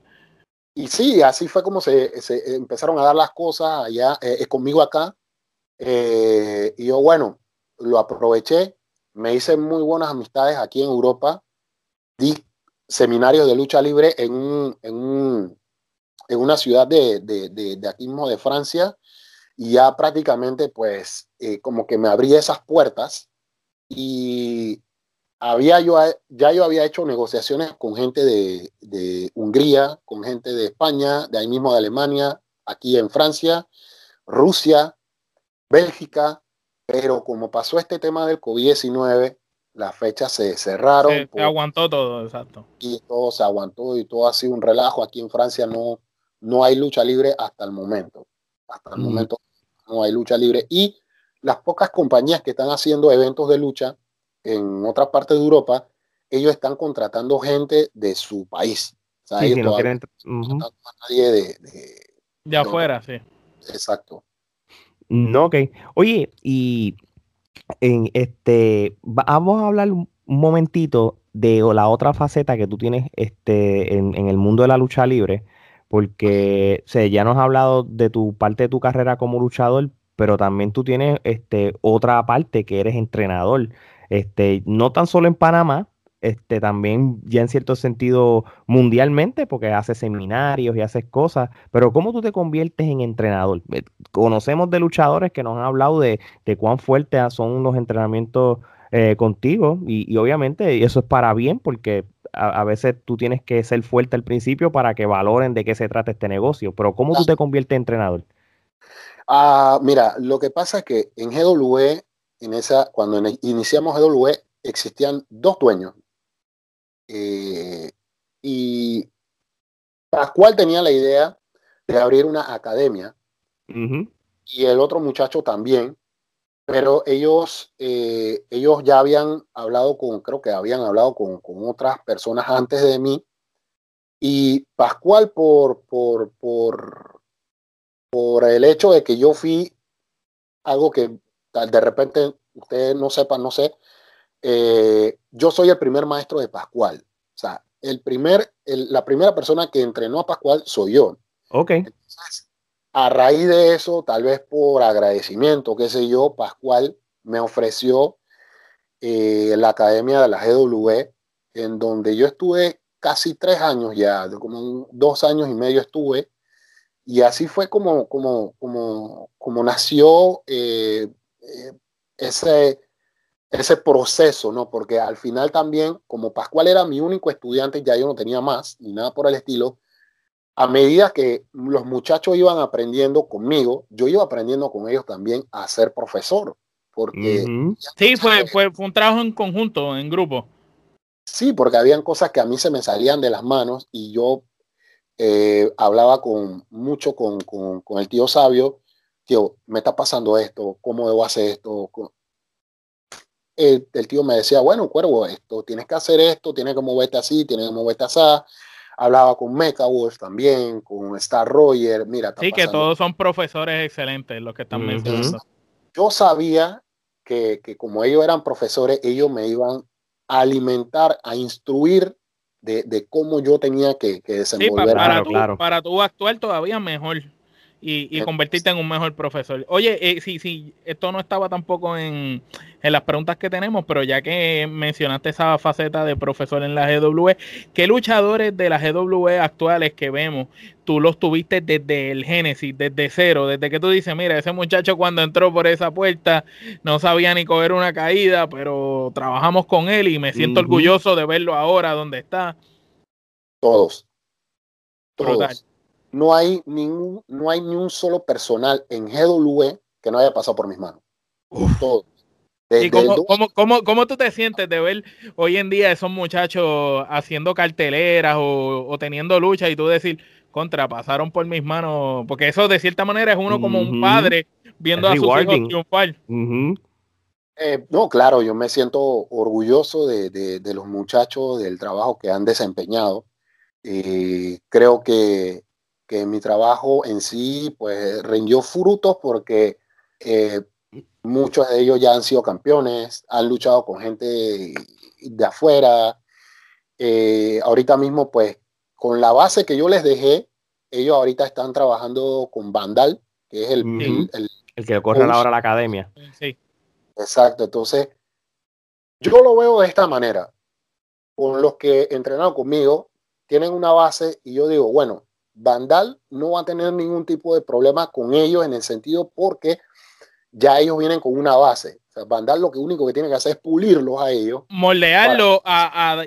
Y sí, así fue como se, empezaron a dar las cosas allá eh, conmigo acá. Eh, y yo, bueno, lo aproveché. Me hice muy buenas amistades aquí en Europa. Di seminarios de lucha libre en, en, una ciudad de, de, aquí mismo de Francia. Y ya prácticamente, pues, eh, como que me abrí esas puertas. Y había yo, ya yo había hecho negociaciones con gente de, de, Hungría, con gente de España, de ahí mismo de Alemania, aquí en Francia, Rusia, Bélgica, pero como pasó este tema del COVID-19, las fechas se cerraron. Se, aguantó todo, exacto. Y todo se aguantó y todo ha sido un relajo. Aquí en Francia no, no hay lucha libre hasta el momento. Hasta el momento no hay lucha libre. Y las pocas compañías que están haciendo eventos de lucha en otras partes de Europa, ellos están contratando gente de su país. O sí, no quieren... nadie de, de, afuera, sí. Exacto. No, ok. Oye, y en este, vamos a hablar un momentito de la otra faceta que tú tienes este, en, en el mundo de la lucha libre, porque ya nos has hablado de tu parte de tu carrera como luchador, pero también tú tienes este, otra parte que eres entrenador, este, no tan solo en Panamá, este, también ya en cierto sentido mundialmente, porque haces seminarios y haces cosas, pero ¿cómo tú te conviertes en entrenador? Eh, conocemos de luchadores que nos han hablado de, de cuán fuertes son los entrenamientos eh, contigo y, obviamente eso es para bien porque a, veces tú tienes que ser fuerte al principio para que valoren de qué se trata este negocio, pero ¿cómo tú te conviertes en entrenador? Ah, mira, lo que pasa es que en GWE, en esa, cuando iniciamos GWE, existían dos dueños. Eh, y Pascual tenía la idea de abrir una academia y el otro muchacho también, pero ellos, eh, ellos ya habían hablado con, creo que habían hablado con, con, otras personas antes de mí. Y Pascual por, por, por, por el hecho de que yo fui algo que de repente ustedes no sepan, no sé, eh, yo soy el primer maestro de Pascual. O sea, el primer, la primera persona que entrenó a Pascual soy yo. Ok. a raíz de eso, tal vez por agradecimiento, qué sé yo, Pascual me ofreció eh, la academia de la GW, en donde yo estuve casi tres años ya, como dos años y medio estuve, y así fue como, como, como, como nació eh, ese, ese proceso, ¿no? Porque al final también, como Pascual era mi único estudiante, ya yo no tenía más ni nada por el estilo, a medida que los muchachos iban aprendiendo conmigo, yo iba aprendiendo con ellos también a ser profesor. Porque sí, fue, fue, fue, un trabajo en conjunto, en grupo. Sí, porque habían cosas que a mí se me salían de las manos y yo eh, hablaba con mucho con, con, con, el tío sabio, tío, me está pasando esto, ¿cómo debo hacer esto? el, tío me decía, bueno, cuervo, esto, tienes que hacer esto, tienes que moverte así, tienes que moverte así. Hablaba con Mecha también, con Star Roger, mira. Sí, que todos son profesores excelentes los que están mencionando. Yo sabía que, que, como ellos eran profesores, ellos me iban a alimentar, a instruir de, de cómo yo tenía que, que desenvolver. Sí, para, claro, para tú actuar todavía mejor y, convertirte en un mejor profesor. Oye, eh, sí, sí, esto no estaba tampoco en, las preguntas que tenemos, pero ya que mencionaste esa faceta de profesor en la GW, ¿qué luchadores de la GW actuales que vemos tú los tuviste desde el génesis, desde cero, desde que tú dices, mira, ese muchacho cuando entró por esa puerta no sabía ni coger una caída, pero trabajamos con él y me siento orgulloso de verlo ahora donde está? Todos. Todos no hay, ningún, no hay ni un solo personal en GW que no haya pasado por mis manos. Todo. ¿Y cómo, cómo, cómo, tú te sientes de ver hoy en día esos muchachos haciendo carteleras o, teniendo lucha y tú decir, contra, pasaron por mis manos? Porque eso de cierta manera es uno como un padre viendo a sus hijos triunfar. Eh, no, claro, yo me siento orgulloso de, de, los muchachos, del trabajo que han desempeñado. y creo que que mi trabajo en sí pues rindió frutos porque eh, muchos de ellos ya han sido campeones, han luchado con gente de afuera. Eh, ahorita mismo pues con la base que yo les dejé, ellos ahorita están trabajando con Vandal, que es el, el, que corre ahora la academia. Sí. Exacto, entonces yo lo veo de esta manera. Con los que entrenaron conmigo, tienen una base y yo digo, bueno, Vandal no va a tener ningún tipo de problema con ellos en el sentido porque ya ellos vienen con una base. O sea, Vandal lo que único que tiene que hacer es pulirlos a ellos. Moldearlo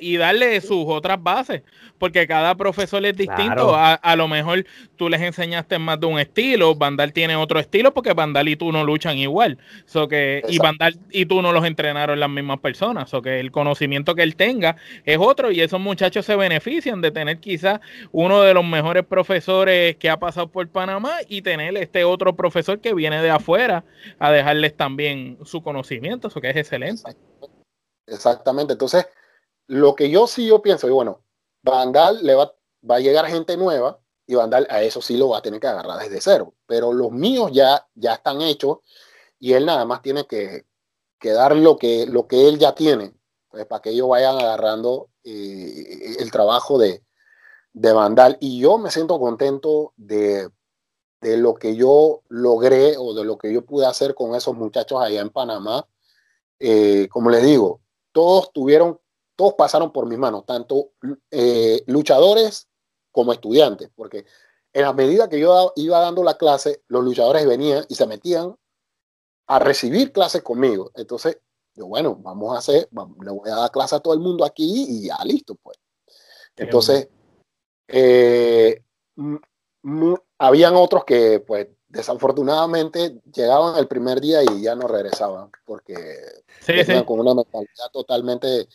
y darle sus otras bases porque cada profesor es distinto. A, lo mejor tú les enseñaste más de un estilo, Vandal tiene otro estilo porque Vandal y tú no luchan igual. So que, y Vandal y tú no los entrenaron las mismas personas. So que el conocimiento que él tenga es otro y esos muchachos se benefician de tener quizás uno de los mejores profesores que ha pasado por Panamá y tener este otro profesor que viene de afuera a dejarles también su conocimiento. Eso que es excelente. Exactamente. Entonces, lo que yo sí yo pienso, y bueno, Vandal le va, va a llegar gente nueva y Vandal a eso sí lo va a tener que agarrar desde cero. Pero los míos ya, ya están hechos y él nada más tiene que, que dar lo que, lo que él ya tiene. pues para que ellos vayan agarrando eh, el trabajo de, de Vandal. Y yo me siento contento de, de lo que yo logré o de lo que yo pude hacer con esos muchachos allá en Panamá. Eh, como les digo, todos tuvieron, todos pasaron por mis manos, tanto eh, luchadores como estudiantes, porque en la medida que yo iba dando la clase, los luchadores venían y se metían a recibir clases conmigo. Entonces, yo, bueno, vamos a hacer, le voy a dar clase a todo el mundo aquí y ya listo, pues. Entonces, eh, habían otros que, pues, desafortunadamente llegaban el primer día y ya no regresaban porque venían con una mentalidad totalmente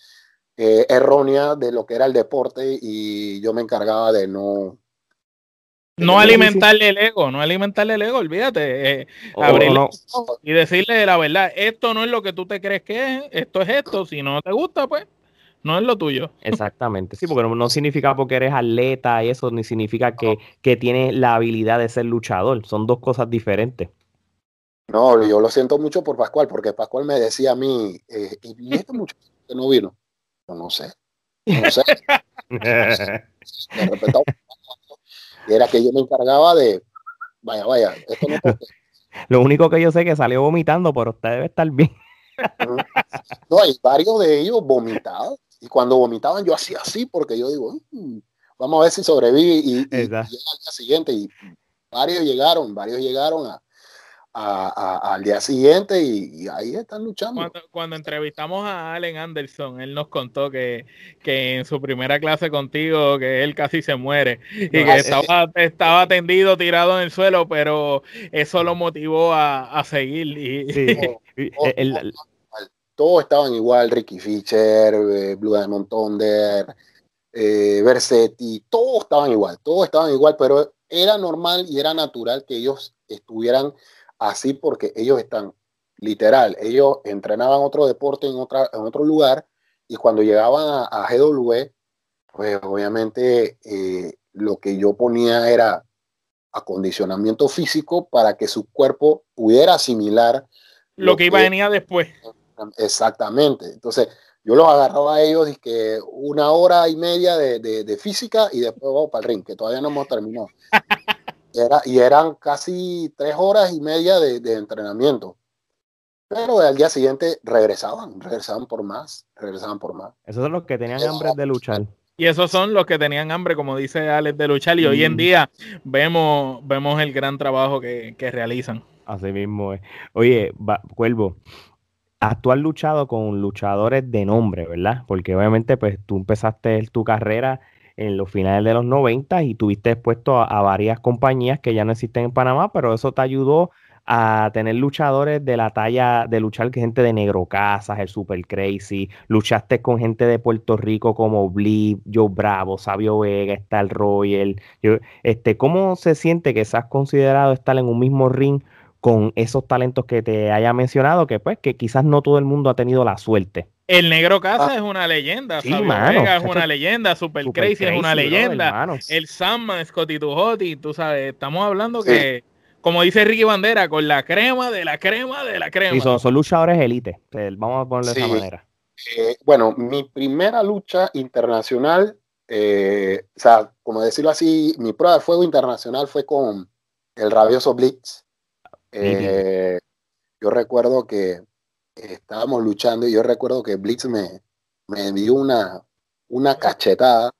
eh, errónea de lo que era el deporte y yo me encargaba de no no alimentarle el ego, no alimentarle el ego, olvídate. Eh, y decirle la verdad, esto no es lo que tú te crees que es, esto es esto, si no te gusta, pues no es lo tuyo. Exactamente, sí, porque no, significa porque eres atleta y eso, ni significa que, que tienes la habilidad de ser luchador, son dos cosas diferentes. No, yo lo siento mucho por Pascual, porque Pascual me decía a mí, eh, ¿y este muchacho que no vino? no sé, no sé. y era que yo me encargaba de, vaya, vaya, esto no Lo único que yo sé es que salió vomitando, pero usted debe estar bien. no, hay varios de ellos vomitados. Y cuando vomitaban, yo hacía así, porque yo digo, mm, vamos a ver si sobrevive. Y, y, y al día siguiente, y varios llegaron, varios llegaron a, al día siguiente y, ahí están luchando. Cuando, entrevistamos a Allen Anderson, él nos contó que, que, en su primera clase contigo, que él casi se muere y que estaba, estaba tendido, tirado en el suelo, pero eso lo motivó a, seguir. Y, todos estaban igual, Ricky Fischer, eh, Blue Diamond Thunder, eh, Versetti, todos estaban igual, todos estaban igual, pero era normal y era natural que ellos estuvieran así porque ellos están literal, ellos entrenaban otro deporte en, otra, en otro lugar y cuando llegaban a, GW, pues obviamente eh, lo que yo ponía era acondicionamiento físico para que su cuerpo pudiera asimilar lo, que iba a venir después. Exactamente. Entonces, yo los agarraba a ellos y que una hora y media de, de física y después vamos para el ring, que todavía no hemos terminado. y eran casi tres horas y media de, entrenamiento. Pero al día siguiente regresaban, regresaban por más, regresaban por más. Esos son los que tenían hambre de luchar. Y esos son los que tenían hambre, como dice Alex, de luchar. Y hoy en mm. día vemos, vemos el gran trabajo que, realizan. Así mismo es. Oye, Cuervo, tú has luchado con luchadores de nombre, ¿verdad? Porque obviamente pues tú empezaste tu carrera en los finales de los 90 y tuviste expuesto a, varias compañías que ya no existen en Panamá, pero eso te ayudó a tener luchadores de la talla de luchar con gente de Negro Casas, el Super Crazy, luchaste con gente de Puerto Rico como Blip, Joe Bravo, Sabio Vega, Star Royal. este, ¿Cómo se siente que seas considerado estar en un mismo ring con esos talentos que te haya mencionado, que pues que quizás no todo el mundo ha tenido la suerte? El Negro Casa ah. es una leyenda, sí, Vega es una leyenda, Super, Crazy, es una leyenda, el Sandman, Scotty Tuhoti, tú sabes, estamos hablando que, como dice Ricky Bandera, con la crema de la crema de la crema. Y son, luchadores élite, vamos a ponerlo de esa manera. Eh, bueno, mi primera lucha internacional, eh, o sea, como decirlo así, mi prueba de fuego internacional fue con el rabioso Blitz. Eh, yo recuerdo que estábamos luchando y yo recuerdo que Blitz me, me dio una, una cachetada.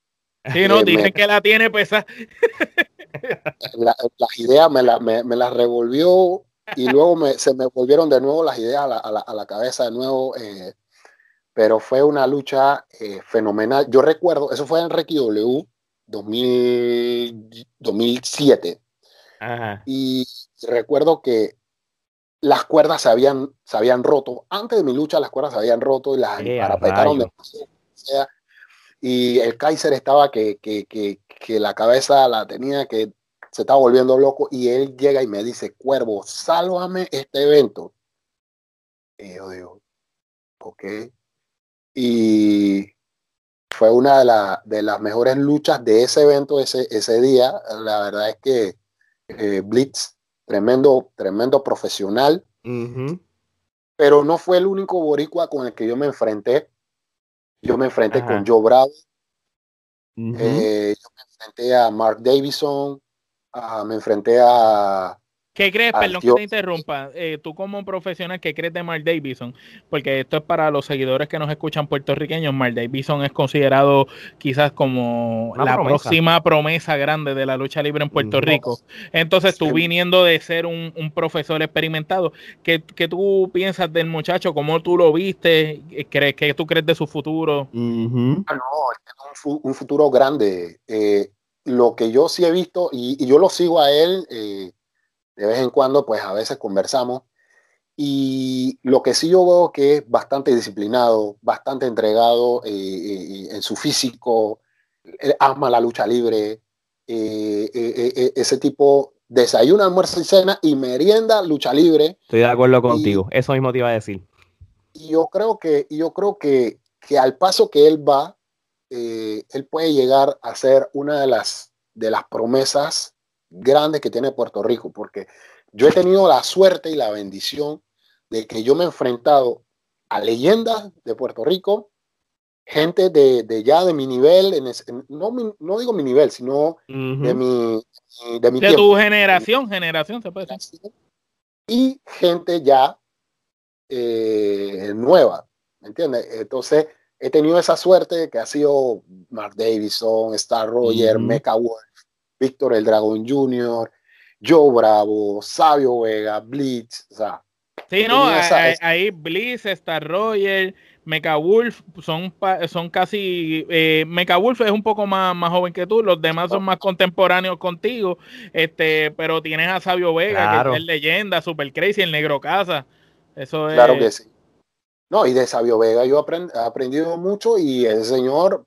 Sí, no, dicen que la tiene pesada. Las la ideas me las me, me revolvió y luego me, se me volvieron de nuevo las ideas a la, a la, a la cabeza de nuevo. Eh, pero fue una lucha eh, fenomenal. Yo recuerdo, eso fue en RQW 2000, 2007. Ajá. Y recuerdo que las cuerdas se habían, se habían roto. Antes de mi lucha, las cuerdas se habían roto y las parapetaron de sea, Y el Kaiser estaba que, que, que, que, la cabeza la tenía, que se estaba volviendo loco. Y él llega y me dice: Cuervo, sálvame este evento. Y yo digo: Ok. Y fue una de, la, de las mejores luchas de ese evento ese, ese día. La verdad es que eh, Blitz tremendo, tremendo profesional. Pero no fue el único boricua con el que yo me enfrenté. yo me enfrenté con Joe Bravo, eh, yo me enfrenté a Mark Davison, me enfrenté a ¿Qué crees, perdón que te interrumpa, eh, tú como profesional, ¿qué crees de Mark Davison? Porque esto es para los seguidores que nos escuchan puertorriqueños, Mark Davison es considerado quizás como la próxima promesa grande de la lucha libre en Puerto Rico. Entonces tú viniendo de ser un, profesor experimentado, ¿qué, tú piensas del muchacho? ¿Cómo tú lo viste? ¿Crees, ¿Qué tú crees de su futuro? Ah, no, es un, futuro grande. Eh, lo que yo sí he visto, y, yo lo sigo a él, eh, de vez en cuando, pues a veces conversamos. Y lo que sí yo veo que es bastante disciplinado, bastante entregado eh, eh, en su físico, ama la lucha libre, eh, ese tipo desayuna, almuerzo y cena y merienda, lucha libre. Estoy de acuerdo contigo, eso mismo te iba a decir. Y yo creo que, yo creo que, que al paso que él va, él puede llegar a ser una de las, de las promesas grandes que tiene Puerto Rico, porque yo he tenido la suerte y la bendición de que yo me he enfrentado a leyendas de Puerto Rico, gente de, ya de mi nivel, en no, no, digo mi nivel, sino de mi, de mi de tu generación, generación se puede decir. Y gente ya eh, nueva, ¿me entiendes? Entonces, he tenido esa suerte que ha sido Mark Davison, Star Roger, Mecha Wolf, Víctor el Dragón Jr., Joe Bravo, Sabio Vega, Blitz, o sea. Sí, no, ahí, Blitz, Star Roger, Mecha Wolf son, son casi. Eh, Mecha Wolf es un poco más, más joven que tú, los demás son más contemporáneos contigo, este, pero tienes a Sabio Vega, que es leyenda, Super Crazy, el Negro Casa. Eso es. Claro que sí. No, y de Sabio Vega yo he aprendido mucho y el señor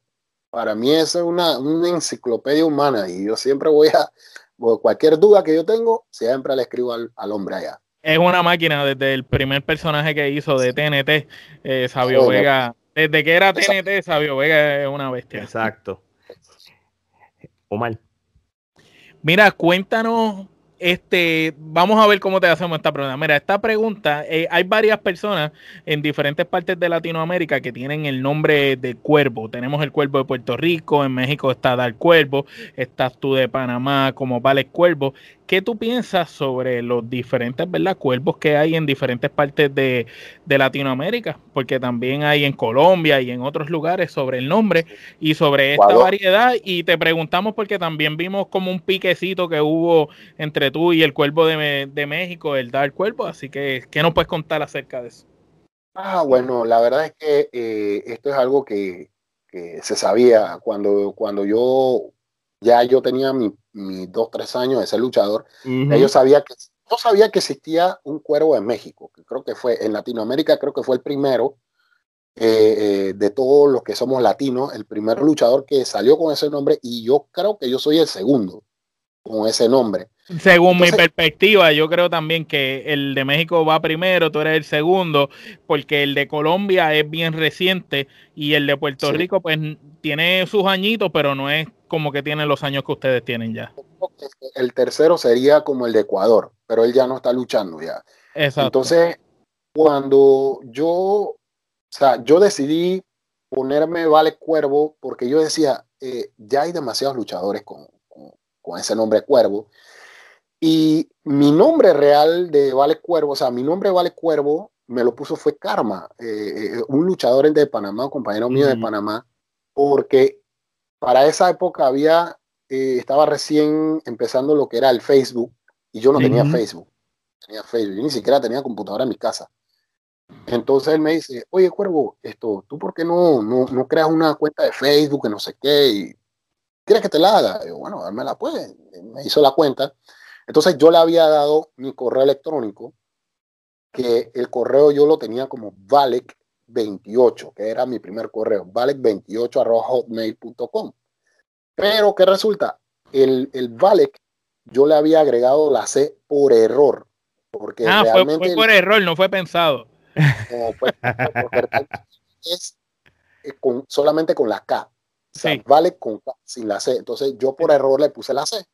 para mí es una, una enciclopedia humana y yo siempre voy a, cualquier duda que yo tengo, siempre le escribo al, hombre allá. Es una máquina desde el primer personaje que hizo de TNT, eh, Sabio Vega. Desde que era TNT, Sabio Vega es una bestia. Exacto. Omar. Mira, cuéntanos este, vamos a ver cómo te hacemos esta pregunta. Mira, esta pregunta, eh, hay varias personas en diferentes partes de Latinoamérica que tienen el nombre de cuervo. Tenemos el cuervo de Puerto Rico, en México está Dar Cuervo, estás tú de Panamá como Vale Cuervo. ¿Qué tú piensas sobre los diferentes ¿verdad? cuervos que hay en diferentes partes de, Latinoamérica? Porque también hay en Colombia y en otros lugares sobre el nombre y sobre esta variedad. Y te preguntamos porque también vimos como un piquecito que hubo entre tú y el cuervo de, México, el Dar Cuervo. Así que, ¿qué nos puedes contar acerca de eso? Ah, bueno, la verdad es que eh, esto es algo que, se sabía cuando, cuando yo ya yo tenía mis mi dos, tres años de ser luchador, yo, sabía que, yo sabía que existía un cuervo en México, que creo que fue en Latinoamérica, creo que fue el primero eh, eh, de todos los que somos latinos, el primer luchador que salió con ese nombre y yo creo que yo soy el segundo con ese nombre. Según mi perspectiva, yo creo también que el de México va primero, tú eres el segundo, porque el de Colombia es bien reciente y el de Puerto Rico pues tiene sus añitos, pero no es como que tiene los años que ustedes tienen ya. El tercero sería como el de Ecuador, pero él ya no está luchando ya. Exacto. Entonces, cuando yo, o sea, yo decidí ponerme Vale Cuervo porque yo decía, eh, ya hay demasiados luchadores con, con ese nombre Cuervo y mi nombre real de Vale Cuervo, o sea, mi nombre Vale Cuervo me lo puso fue Karma, eh, eh, un luchador de Panamá, un compañero mío de Panamá, porque para esa época había, eh, estaba recién empezando lo que era el Facebook y yo no tenía Facebook, tenía Facebook, yo ni siquiera tenía computadora en mi casa. Entonces él me dice, oye Cuervo, esto, ¿tú por qué no, no, no creas una cuenta de Facebook, que no sé qué? Y, ¿Quieres que te la haga? Y yo, bueno, la puede. Me hizo la cuenta. Entonces yo le había dado mi correo electrónico, que el correo yo lo tenía como Valek28, que era mi primer correo, valek28 Pero ¿qué resulta? El, el yo le había agregado la C por error. Porque ah, realmente fue, por error, no fue pensado. No, fue, es eh, solamente con la K. Vale con K, sin la C. Entonces yo por error le puse la C.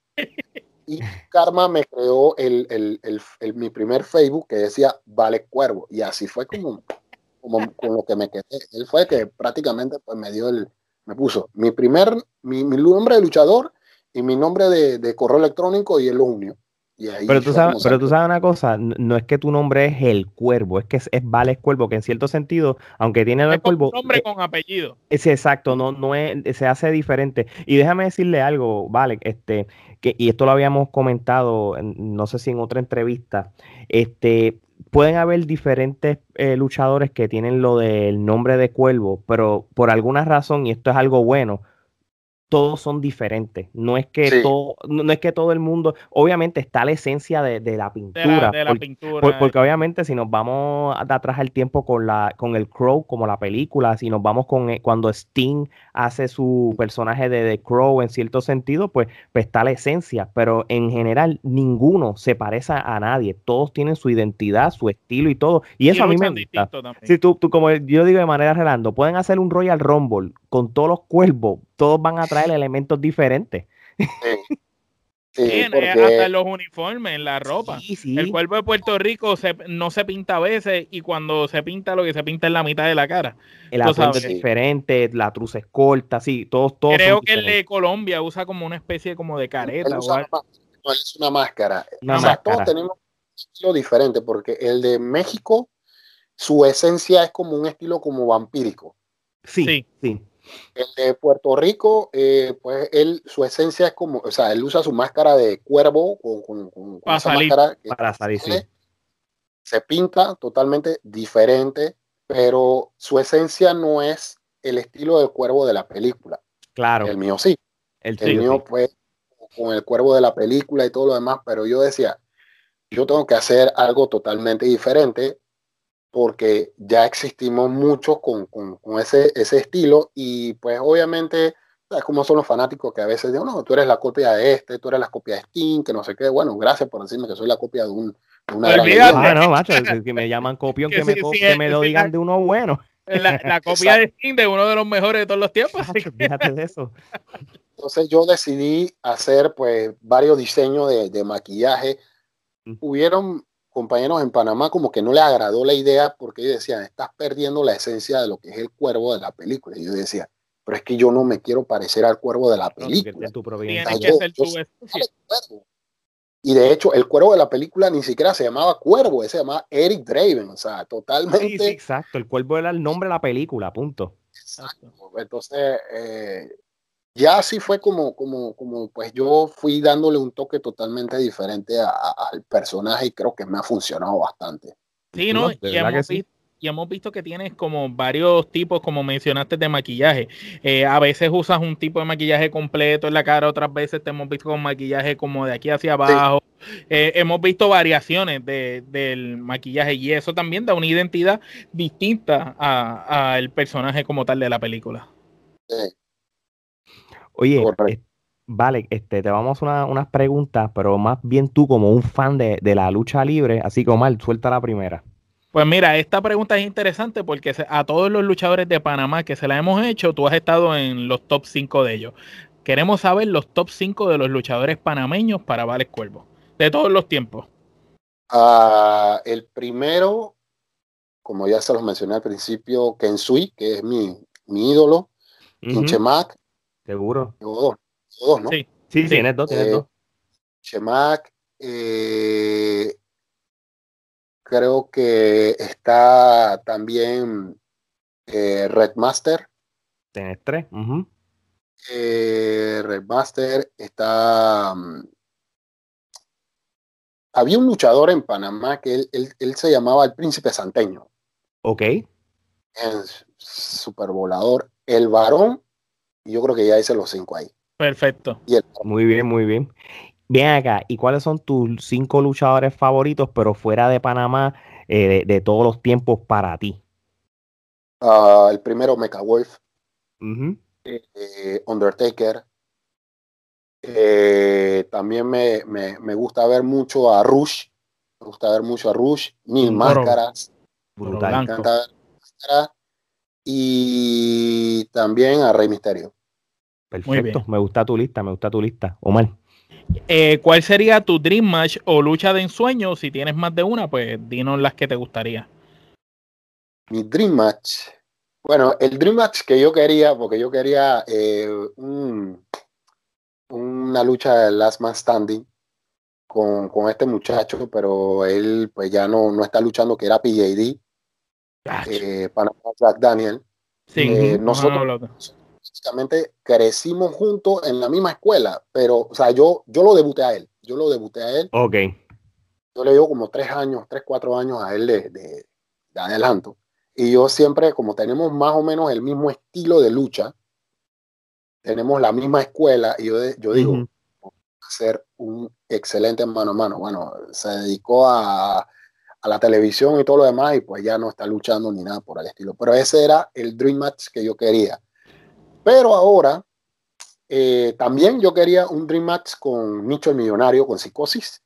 Y Karma me creó el, el, el, mi primer Facebook que decía Vale Cuervo. Y así fue como, como con lo que me quedé. Él fue que prácticamente pues, me dio el, me puso mi primer, mi, mi nombre de luchador y mi nombre de, de correo electrónico y él lo unió. Pero tú, sabes, pero tú sabes una cosa, no es que tu nombre es el cuervo, es que es, es Vales Cuervo, que en cierto sentido, aunque tiene el cuervo. Un nombre eh, con apellido. Es exacto, no, no es, se hace diferente. Y déjame decirle algo, Vale, este, que, y esto lo habíamos comentado, no sé si en otra entrevista, este, pueden haber diferentes eh, luchadores que tienen lo del nombre de cuervo, pero por alguna razón, y esto es algo bueno, todos son diferentes. No es que todo, no es que todo el mundo, obviamente está la esencia de, la pintura. porque, obviamente si nos vamos de atrás al tiempo con la, con el Crow, como la película, si nos vamos con eh, cuando Sting hace su personaje de The Crow en cierto sentido, pues, pues está la esencia. Pero en general, ninguno se parece a nadie. Todos tienen su identidad, su estilo y todo. Y eso a mí me gusta. Si tú, tú, como yo digo de manera relando, pueden hacer un Royal Rumble con todos los cuervos todos van a traer elementos diferentes. Sí. hasta los uniformes, en la ropa. El cuerpo de Puerto Rico no se pinta a veces y cuando se pinta lo que se pinta es la mitad de la cara. El atuendo es diferente, la truza es corta, sí, todos, todos Creo que el de Colombia usa como una especie como de careta. No, es una máscara. todos tenemos un estilo diferente porque el de México, su esencia es como un estilo como vampírico. sí. sí. El de Puerto Rico, eh, pues él, su esencia es como, o sea, él usa su máscara de cuervo con, con, esa máscara para salir, Se pinta totalmente diferente, pero su esencia no es el estilo del cuervo de la película. Claro. El mío sí. El, mío, pues, con el cuervo de la película y todo lo demás, pero yo decía, yo tengo que hacer algo totalmente diferente porque ya existimos muchos con, con, ese, ese, estilo y pues obviamente, es como son los fanáticos que a veces dicen, no, tú eres la copia de este, tú eres la copia de Steam, que no sé qué, bueno, gracias por decirme que soy la copia de, un, de una Ah, no, macho, que me llaman copión, que, me, que me lo digan de uno bueno. La, la copia de Steam de uno de los mejores de todos los tiempos. fíjate de eso. Entonces yo decidí hacer pues varios diseños de, de maquillaje. Mm. Hubieron compañeros en Panamá como que no le agradó la idea porque ellos decían, estás perdiendo la esencia de lo que es el cuervo de la película. Y yo decía, pero es que yo no me quiero parecer al cuervo de la película. y de hecho, el cuervo de la película ni siquiera se llamaba cuervo, se llamaba Eric Draven, o sea, totalmente. exacto, el cuervo era el nombre de la película, punto. Exacto. Entonces, eh, ya así fue como, como, como pues yo fui dándole un toque totalmente diferente al personaje y creo que me ha funcionado bastante. Sí, ¿no? y, hemos visto, que tienes como varios tipos, como mencionaste, de maquillaje. Eh, a veces usas un tipo de maquillaje completo en la cara, otras veces te hemos visto con maquillaje como de aquí hacia abajo. Eh, hemos visto variaciones del maquillaje y eso también da una identidad distinta al personaje como tal de la película. Sí. Oye, vale, este, te vamos a unas preguntas, pero más bien tú como un fan de, la lucha libre, así como mal, suelta la primera. Pues mira, esta pregunta es interesante porque a todos los luchadores de Panamá que se la hemos hecho, tú has estado en los top 5 de ellos. Queremos saber los top 5 de los luchadores panameños para Vales Cuervo, de todos los tiempos. Uh, el primero, como ya se los mencioné al principio, Kensui, que es mi, mi ídolo, uh Seguro. dos, dos, ¿no? Sí, sí, tienes dos, tienes dos. Chemac, eh, creo que está también eh, Redmaster. Tienes tres. eh, Redmaster está. Um, había un luchador en Panamá que él, él, se llamaba el Príncipe Santeño. Ok. Es super volador. El varón yo creo que ya hice los cinco ahí. Perfecto. Muy bien, muy bien. Bien acá, ¿y cuáles son tus cinco luchadores favoritos, pero fuera de Panamá, eh, de, todos los tiempos para ti? Ah, el primero, Mecha Wolf. Eh, Undertaker. Eh, también me, me, gusta ver mucho a Rush. Me gusta ver mucho a Rush. Mil máscaras. Brutal. Me encanta ver máscaras y también a Rey Misterio. Perfecto, me gusta tu lista, me gusta tu lista. Omar. Eh, ¿Cuál sería tu Dream Match o lucha de ensueño? Si tienes más de una, pues dinos las que te gustaría. Mi Dream Match. Bueno, el Dream Match que yo quería, porque yo quería eh, un, una lucha de Last Man Standing con, con, este muchacho, pero él pues ya no, no está luchando, que era PJD, eh, para Jack Daniel. Sí, eh, nosotros básicamente crecimos juntos en la misma escuela, pero, o sea, yo, yo lo debuté a él, yo lo debuté a él. Ok. Yo le digo como tres años, tres, cuatro años a él de, de, de adelanto. Y yo siempre, como tenemos más o menos el mismo estilo de lucha, tenemos la misma escuela y yo, yo digo, uh -huh. ser un excelente mano a mano. Bueno, se dedicó a, a, la televisión y todo lo demás y pues ya no está luchando ni nada por el estilo. Pero ese era el Dream Match que yo quería. Pero ahora, eh, también yo quería un Dream Match con Nicho el Millonario, con Psicosis.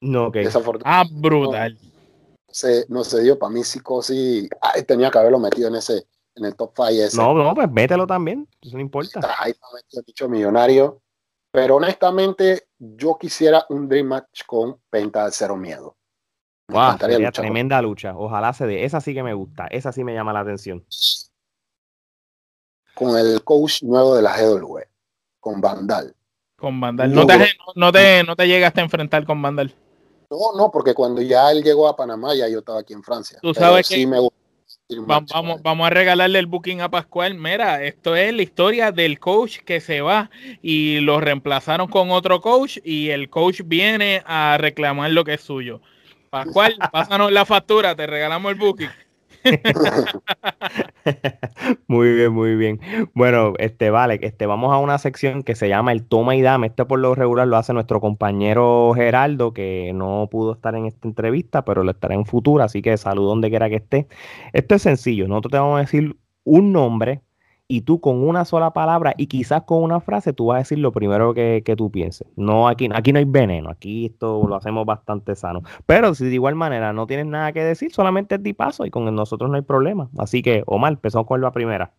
No, ok. Ah, brutal. No, se, no se dio para mí Psicosis. Ay, tenía que haberlo metido en ese, en el top 5 ese. No, no, pues mételo también, eso no importa. Ahí está metido dicho millonario. Pero honestamente, yo quisiera un Dream Match con Penta de Cero Miedo. Wow, sería tremenda lucha. Ojalá se dé. Esa sí que me gusta. Esa sí me llama la atención. Con el coach nuevo de la GW, con Vandal. Con Vandal. No, te, no, te, no te llegaste a enfrentar con Vandal. No, no, porque cuando ya él llegó a Panamá, ya yo estaba aquí en Francia. Tú sabes sí que me gusta Vamos, vamos, vamos, a regalarle el booking a Pascual. Mira, esto es la historia del coach que se va y lo reemplazaron con otro coach y el coach viene a reclamar lo que es suyo. Pascual, pásanos la factura, te regalamos el booking. muy bien, muy bien. Bueno, este vale, este vamos a una sección que se llama el toma y dame. Este por lo regular lo hace nuestro compañero Geraldo, que no pudo estar en esta entrevista, pero lo estará en futuro, así que saludo donde quiera que esté. Esto es sencillo, nosotros te vamos a decir un nombre y tú con una sola palabra y quizás con una frase tú vas a decir lo primero que, que, tú pienses. No, aquí, aquí no hay veneno, aquí esto lo hacemos bastante sano. Pero si de igual manera no tienes nada que decir, solamente es de paso y con nosotros no hay problema. Así que, Omar, empezamos con la primera.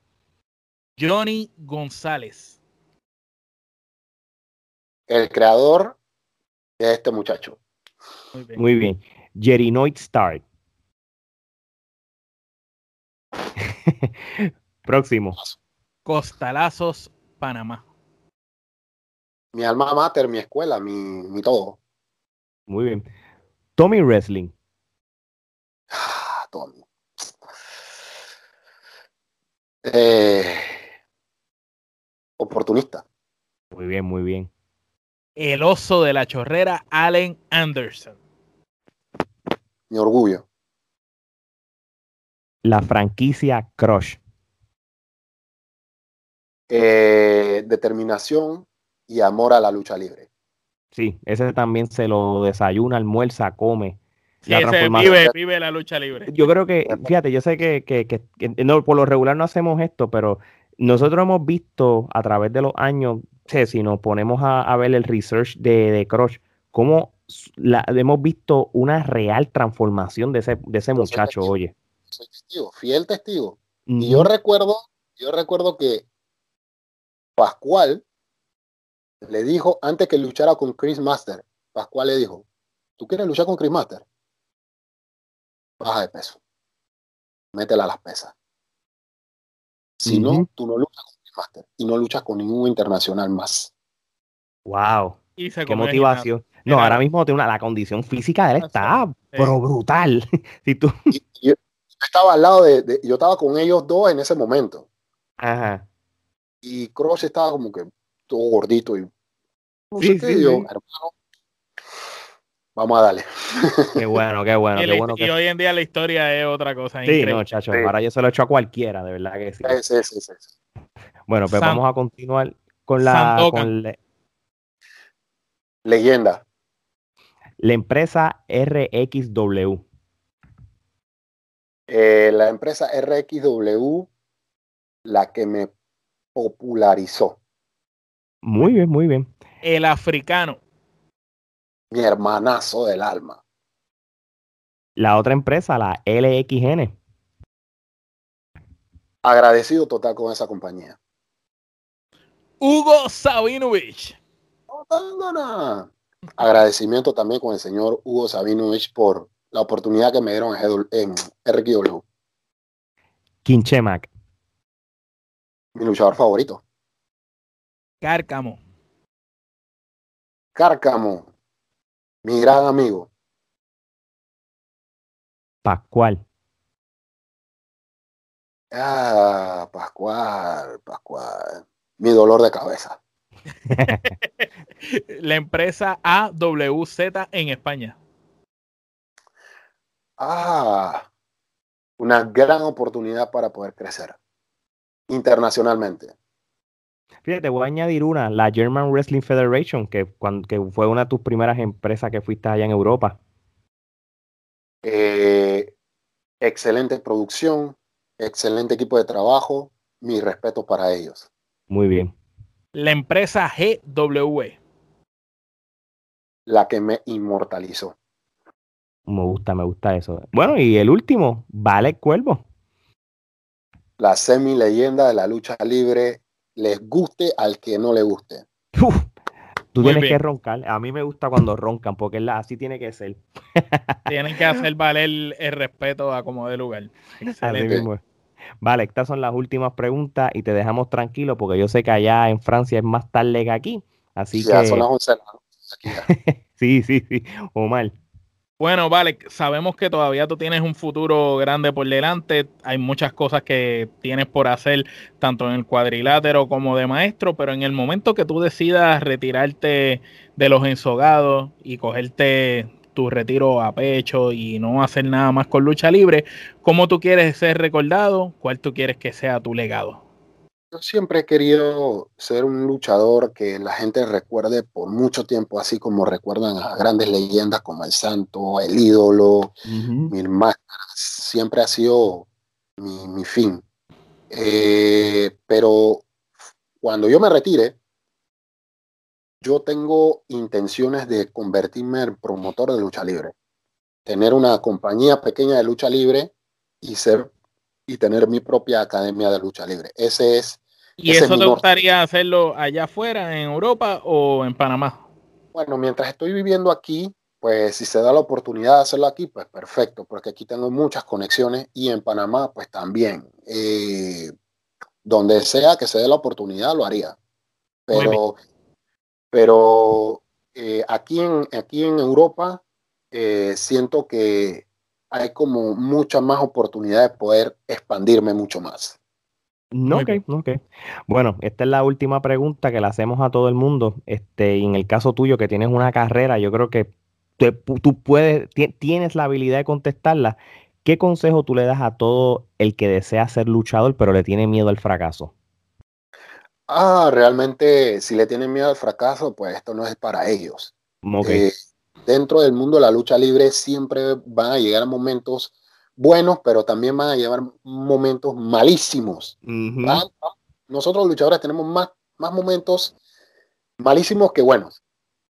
Johnny González. El creador de este muchacho. Muy bien. Muy bien. Jerinoid Stark. Próximo. Costalazos, Panamá. Mi alma mater, mi escuela, mi, mi todo. Muy bien. Tommy Wrestling. Ah, Tommy. Eh, oportunista. Muy bien, muy bien. El oso de la chorrera, Allen Anderson. Mi orgullo. La franquicia Crush eh, determinación y amor a la lucha libre. Sí, ese también se lo desayuna, almuerza, come. Sí, la ese vive, vive la lucha libre. Yo creo que, fíjate, yo sé que, que, que, que, no, por lo regular no hacemos esto, pero nosotros hemos visto a través de los años, sé, si nos ponemos a, a, ver el research de, de Crush, cómo la, hemos visto una real transformación de ese, de ese muchacho, soy oye. Soy testigo, fiel testigo. Y yo recuerdo, yo recuerdo que Pascual le dijo antes que luchara con Chris Master, Pascual le dijo, ¿tú quieres luchar con Chris Master? Baja de peso. Métela a las pesas. Si uh -huh. no, tú no luchas con Chris Master y no luchas con ningún internacional más. Wow. Qué motivación. No, ahora mismo tiene una, la condición física de él está pero brutal. si tú... Y, y yo estaba al lado de, de, yo estaba con ellos dos en ese momento. Ajá y Cross estaba como que todo gordito y no sí, sé qué, sí, yo, sí. hermano, vamos a darle. Qué bueno, qué bueno. y, qué bueno y que... hoy en día la historia es otra cosa. Sí, increíble. no, chacho, sí. ahora yo se lo he hecho a cualquiera, de verdad que sí. Sí, sí, sí. sí. Bueno, pues San... vamos a continuar con la, con le... leyenda. La empresa RXW. Eh, la empresa RXW, la que me popularizó. Muy bien, muy bien. El africano. Mi hermanazo del alma. La otra empresa, la LXN. Agradecido total con esa compañía. Hugo Sabinovich. No, no, no. Agradecimiento también con el señor Hugo Sabinovich por la oportunidad que me dieron en, en RQW. Kinchemac. Mi luchador favorito. Cárcamo. Cárcamo. Mi gran amigo. Pascual. Ah, Pascual, Pascual. Mi dolor de cabeza. La empresa AWZ en España. Ah, una gran oportunidad para poder crecer internacionalmente. Fíjate, voy a añadir una, la German Wrestling Federation, que, que fue una de tus primeras empresas que fuiste allá en Europa. Eh, excelente producción, excelente equipo de trabajo, mi respeto para ellos. Muy bien. La empresa GW. La que me inmortalizó. Me gusta, me gusta eso. Bueno, y el último, Vale Cuervo. La semi leyenda de la lucha libre, les guste al que no le guste. tú tienes que roncar. A mí me gusta cuando roncan, porque así tiene que ser. Tienen que hacer valer el, respeto a como de lugar. Excelente. Vale, estas son las últimas preguntas y te dejamos tranquilo porque yo sé que allá en Francia es más tarde que aquí. Así ya, que. son las 11 sí, sí, sí. Omar. Bueno, vale, sabemos que todavía tú tienes un futuro grande por delante. Hay muchas cosas que tienes por hacer, tanto en el cuadrilátero como de maestro, pero en el momento que tú decidas retirarte de los ensogados y cogerte tu retiro a pecho y no hacer nada más con lucha libre, ¿cómo tú quieres ser recordado? ¿Cuál tú quieres que sea tu legado? Yo siempre he querido ser un luchador que la gente recuerde por mucho tiempo, así como recuerdan a grandes leyendas como el Santo, el ídolo, Mil Máscaras. Siempre ha sido mi, fin. Eh, pero cuando yo me retire, yo tengo intenciones de convertirme en promotor de lucha libre. Tener una compañía pequeña de lucha libre y ser y tener mi propia academia de lucha libre. Ese es ¿Y eso te gustaría hacerlo allá afuera, en Europa o en Panamá? Bueno, mientras estoy viviendo aquí, pues si se da la oportunidad de hacerlo aquí, pues perfecto, porque aquí tengo muchas conexiones y en Panamá, pues también. Eh, donde sea que se dé la oportunidad, lo haría. Pero, pero eh, aquí, en, aquí en Europa eh, siento que hay como mucha más oportunidad de poder expandirme mucho más. No, ok, ok. Bueno, esta es la última pregunta que le hacemos a todo el mundo. Este, y en el caso tuyo, que tienes una carrera, yo creo que tú puedes, tienes la habilidad de contestarla. ¿Qué consejo tú le das a todo el que desea ser luchador, pero le tiene miedo al fracaso? Ah, realmente, si le tienen miedo al fracaso, pues esto no es para ellos. Eh, dentro del mundo de la lucha libre siempre van a llegar momentos buenos, pero también van a llevar momentos malísimos. Nosotros los luchadores tenemos más, más momentos malísimos que buenos.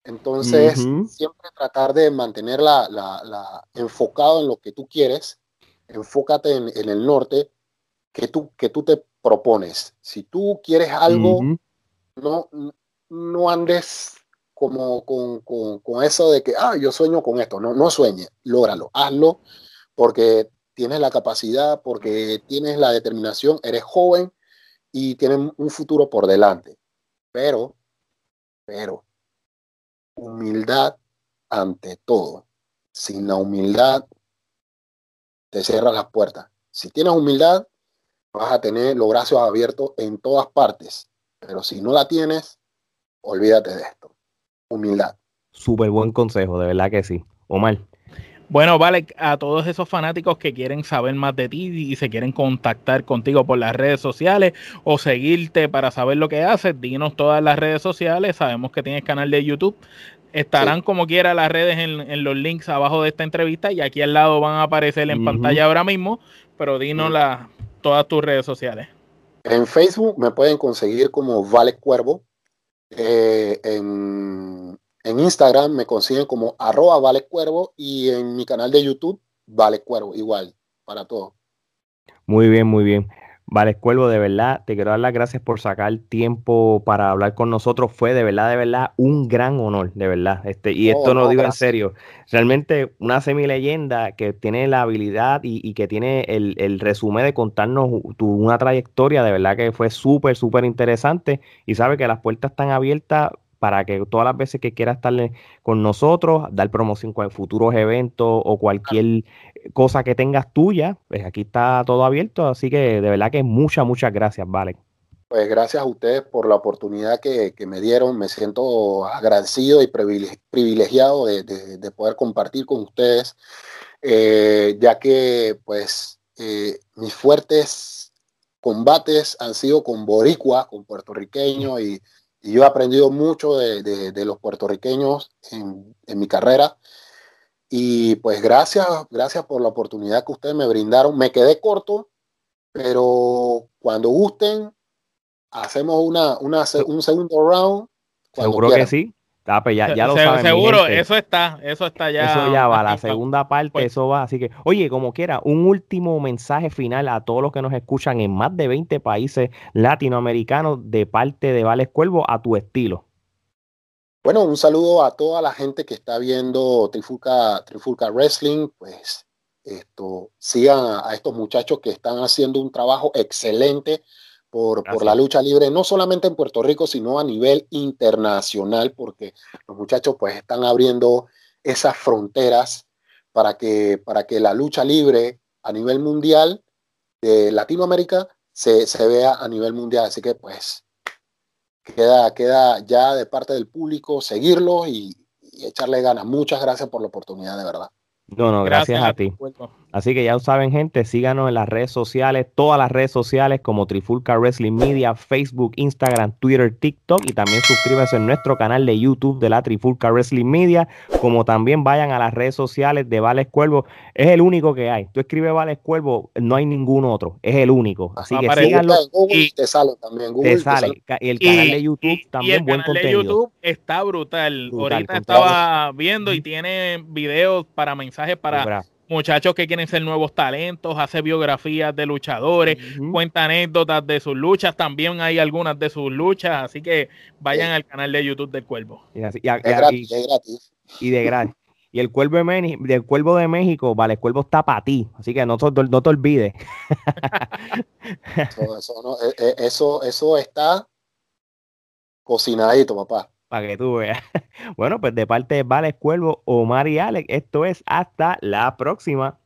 Entonces, siempre tratar de mantener la, la, enfocado en lo que tú quieres, enfócate en, el norte que tú, que tú te propones. Si tú quieres algo, no, no andes como con, con, con, eso de que, ah, yo sueño con esto. No, no sueñe, lógralo, hazlo porque tienes la capacidad, porque tienes la determinación, eres joven y tienes un futuro por delante. Pero, pero, humildad ante todo. Sin la humildad, te cierras las puertas. Si tienes humildad, vas a tener los brazos abiertos en todas partes. Pero si no la tienes, olvídate de esto. Humildad. Súper buen consejo, de verdad que sí. Omar. Bueno, vale, a todos esos fanáticos que quieren saber más de ti y se quieren contactar contigo por las redes sociales o seguirte para saber lo que haces, dinos todas las redes sociales. Sabemos que tienes canal de YouTube. Estarán como quiera las redes en, los links abajo de esta entrevista y aquí al lado van a aparecer en pantalla ahora mismo, pero dinos todas tus redes sociales. En Facebook me pueden conseguir como Vale Cuervo. Eh, en en Instagram me consiguen como arroba vale cuervo y en mi canal de YouTube vale cuervo, igual, para todo. Muy bien, muy bien. Vale, Cuervo, de verdad, te quiero dar las gracias por sacar tiempo para hablar con nosotros. Fue de verdad, de verdad, un gran honor, de verdad. Este, y esto no, lo digo en serio. Realmente, una semileyenda que tiene la habilidad y, que tiene el, resumen de contarnos tu, una trayectoria, de verdad que fue súper, súper interesante. Y sabe que las puertas están abiertas para que todas las veces que quiera estar con nosotros, dar promoción con futuros eventos o cualquier cosa que tengas tuya, pues aquí está todo abierto, así que de verdad que muchas, muchas gracias, Vale. Pues gracias a ustedes por la oportunidad que, me dieron, me siento agradecido y privilegiado de, poder compartir con ustedes, eh, ya que pues eh, mis fuertes combates han sido con boricua, con puertorriqueños y y yo he aprendido mucho de, los puertorriqueños en, mi carrera. Y pues gracias, gracias por la oportunidad que ustedes me brindaron. Me quedé corto, pero cuando gusten, hacemos una, una un segundo round. Seguro que sí. Ah, pues ya, lo saben, Seguro, eso está, eso está ya. Eso ya va, la segunda parte, pues eso va. Así que, oye, como quiera, un último mensaje final a todos los que nos escuchan en más de 20 países latinoamericanos de parte de Vales Cuervo a tu estilo. Bueno, un saludo a toda la gente que está viendo Trifulca, Trifulca Wrestling. Pues esto, sigan a estos muchachos que están haciendo un trabajo excelente por, la lucha libre, no solamente en Puerto Rico, sino a nivel internacional, porque los muchachos pues están abriendo esas fronteras para que, para que la lucha libre a nivel mundial de Latinoamérica se, vea a nivel mundial. Así que pues queda, queda ya de parte del público seguirlo y echarle ganas. Muchas gracias por la oportunidad, de verdad. No, no, gracias, a, ti. Así que ya saben, gente, síganos en las redes sociales, todas las redes sociales como Trifulca Wrestling Media, Facebook, Instagram, Twitter, TikTok y también suscríbanse en nuestro canal de YouTube de la Trifulca Wrestling Media, como también vayan a las redes sociales de Vales Cuervo. Es el único que hay. Tú escribes Vales Cuervo, no hay ningún otro. Es el único. Así que síganlo. y te sale también. te sale. Y el canal de YouTube también buen contenido. de YouTube está brutal. Ahorita estaba viendo y tiene videos para mensajes para muchachos que quieren ser nuevos talentos, hace biografías de luchadores, cuenta anécdotas de sus luchas, también hay algunas de sus luchas, así que vayan al canal de YouTube del Cuervo. Y, gratis, Y de gratis. Y el cuervo de, del cuervo de México, vale, el cuervo está para ti, así que no, no te olvides. eso, e, e, eso, eso está cocinadito, papá que tú veas. Bueno, pues de parte de Vales Cuervo, Omar y Alex, esto es hasta la próxima.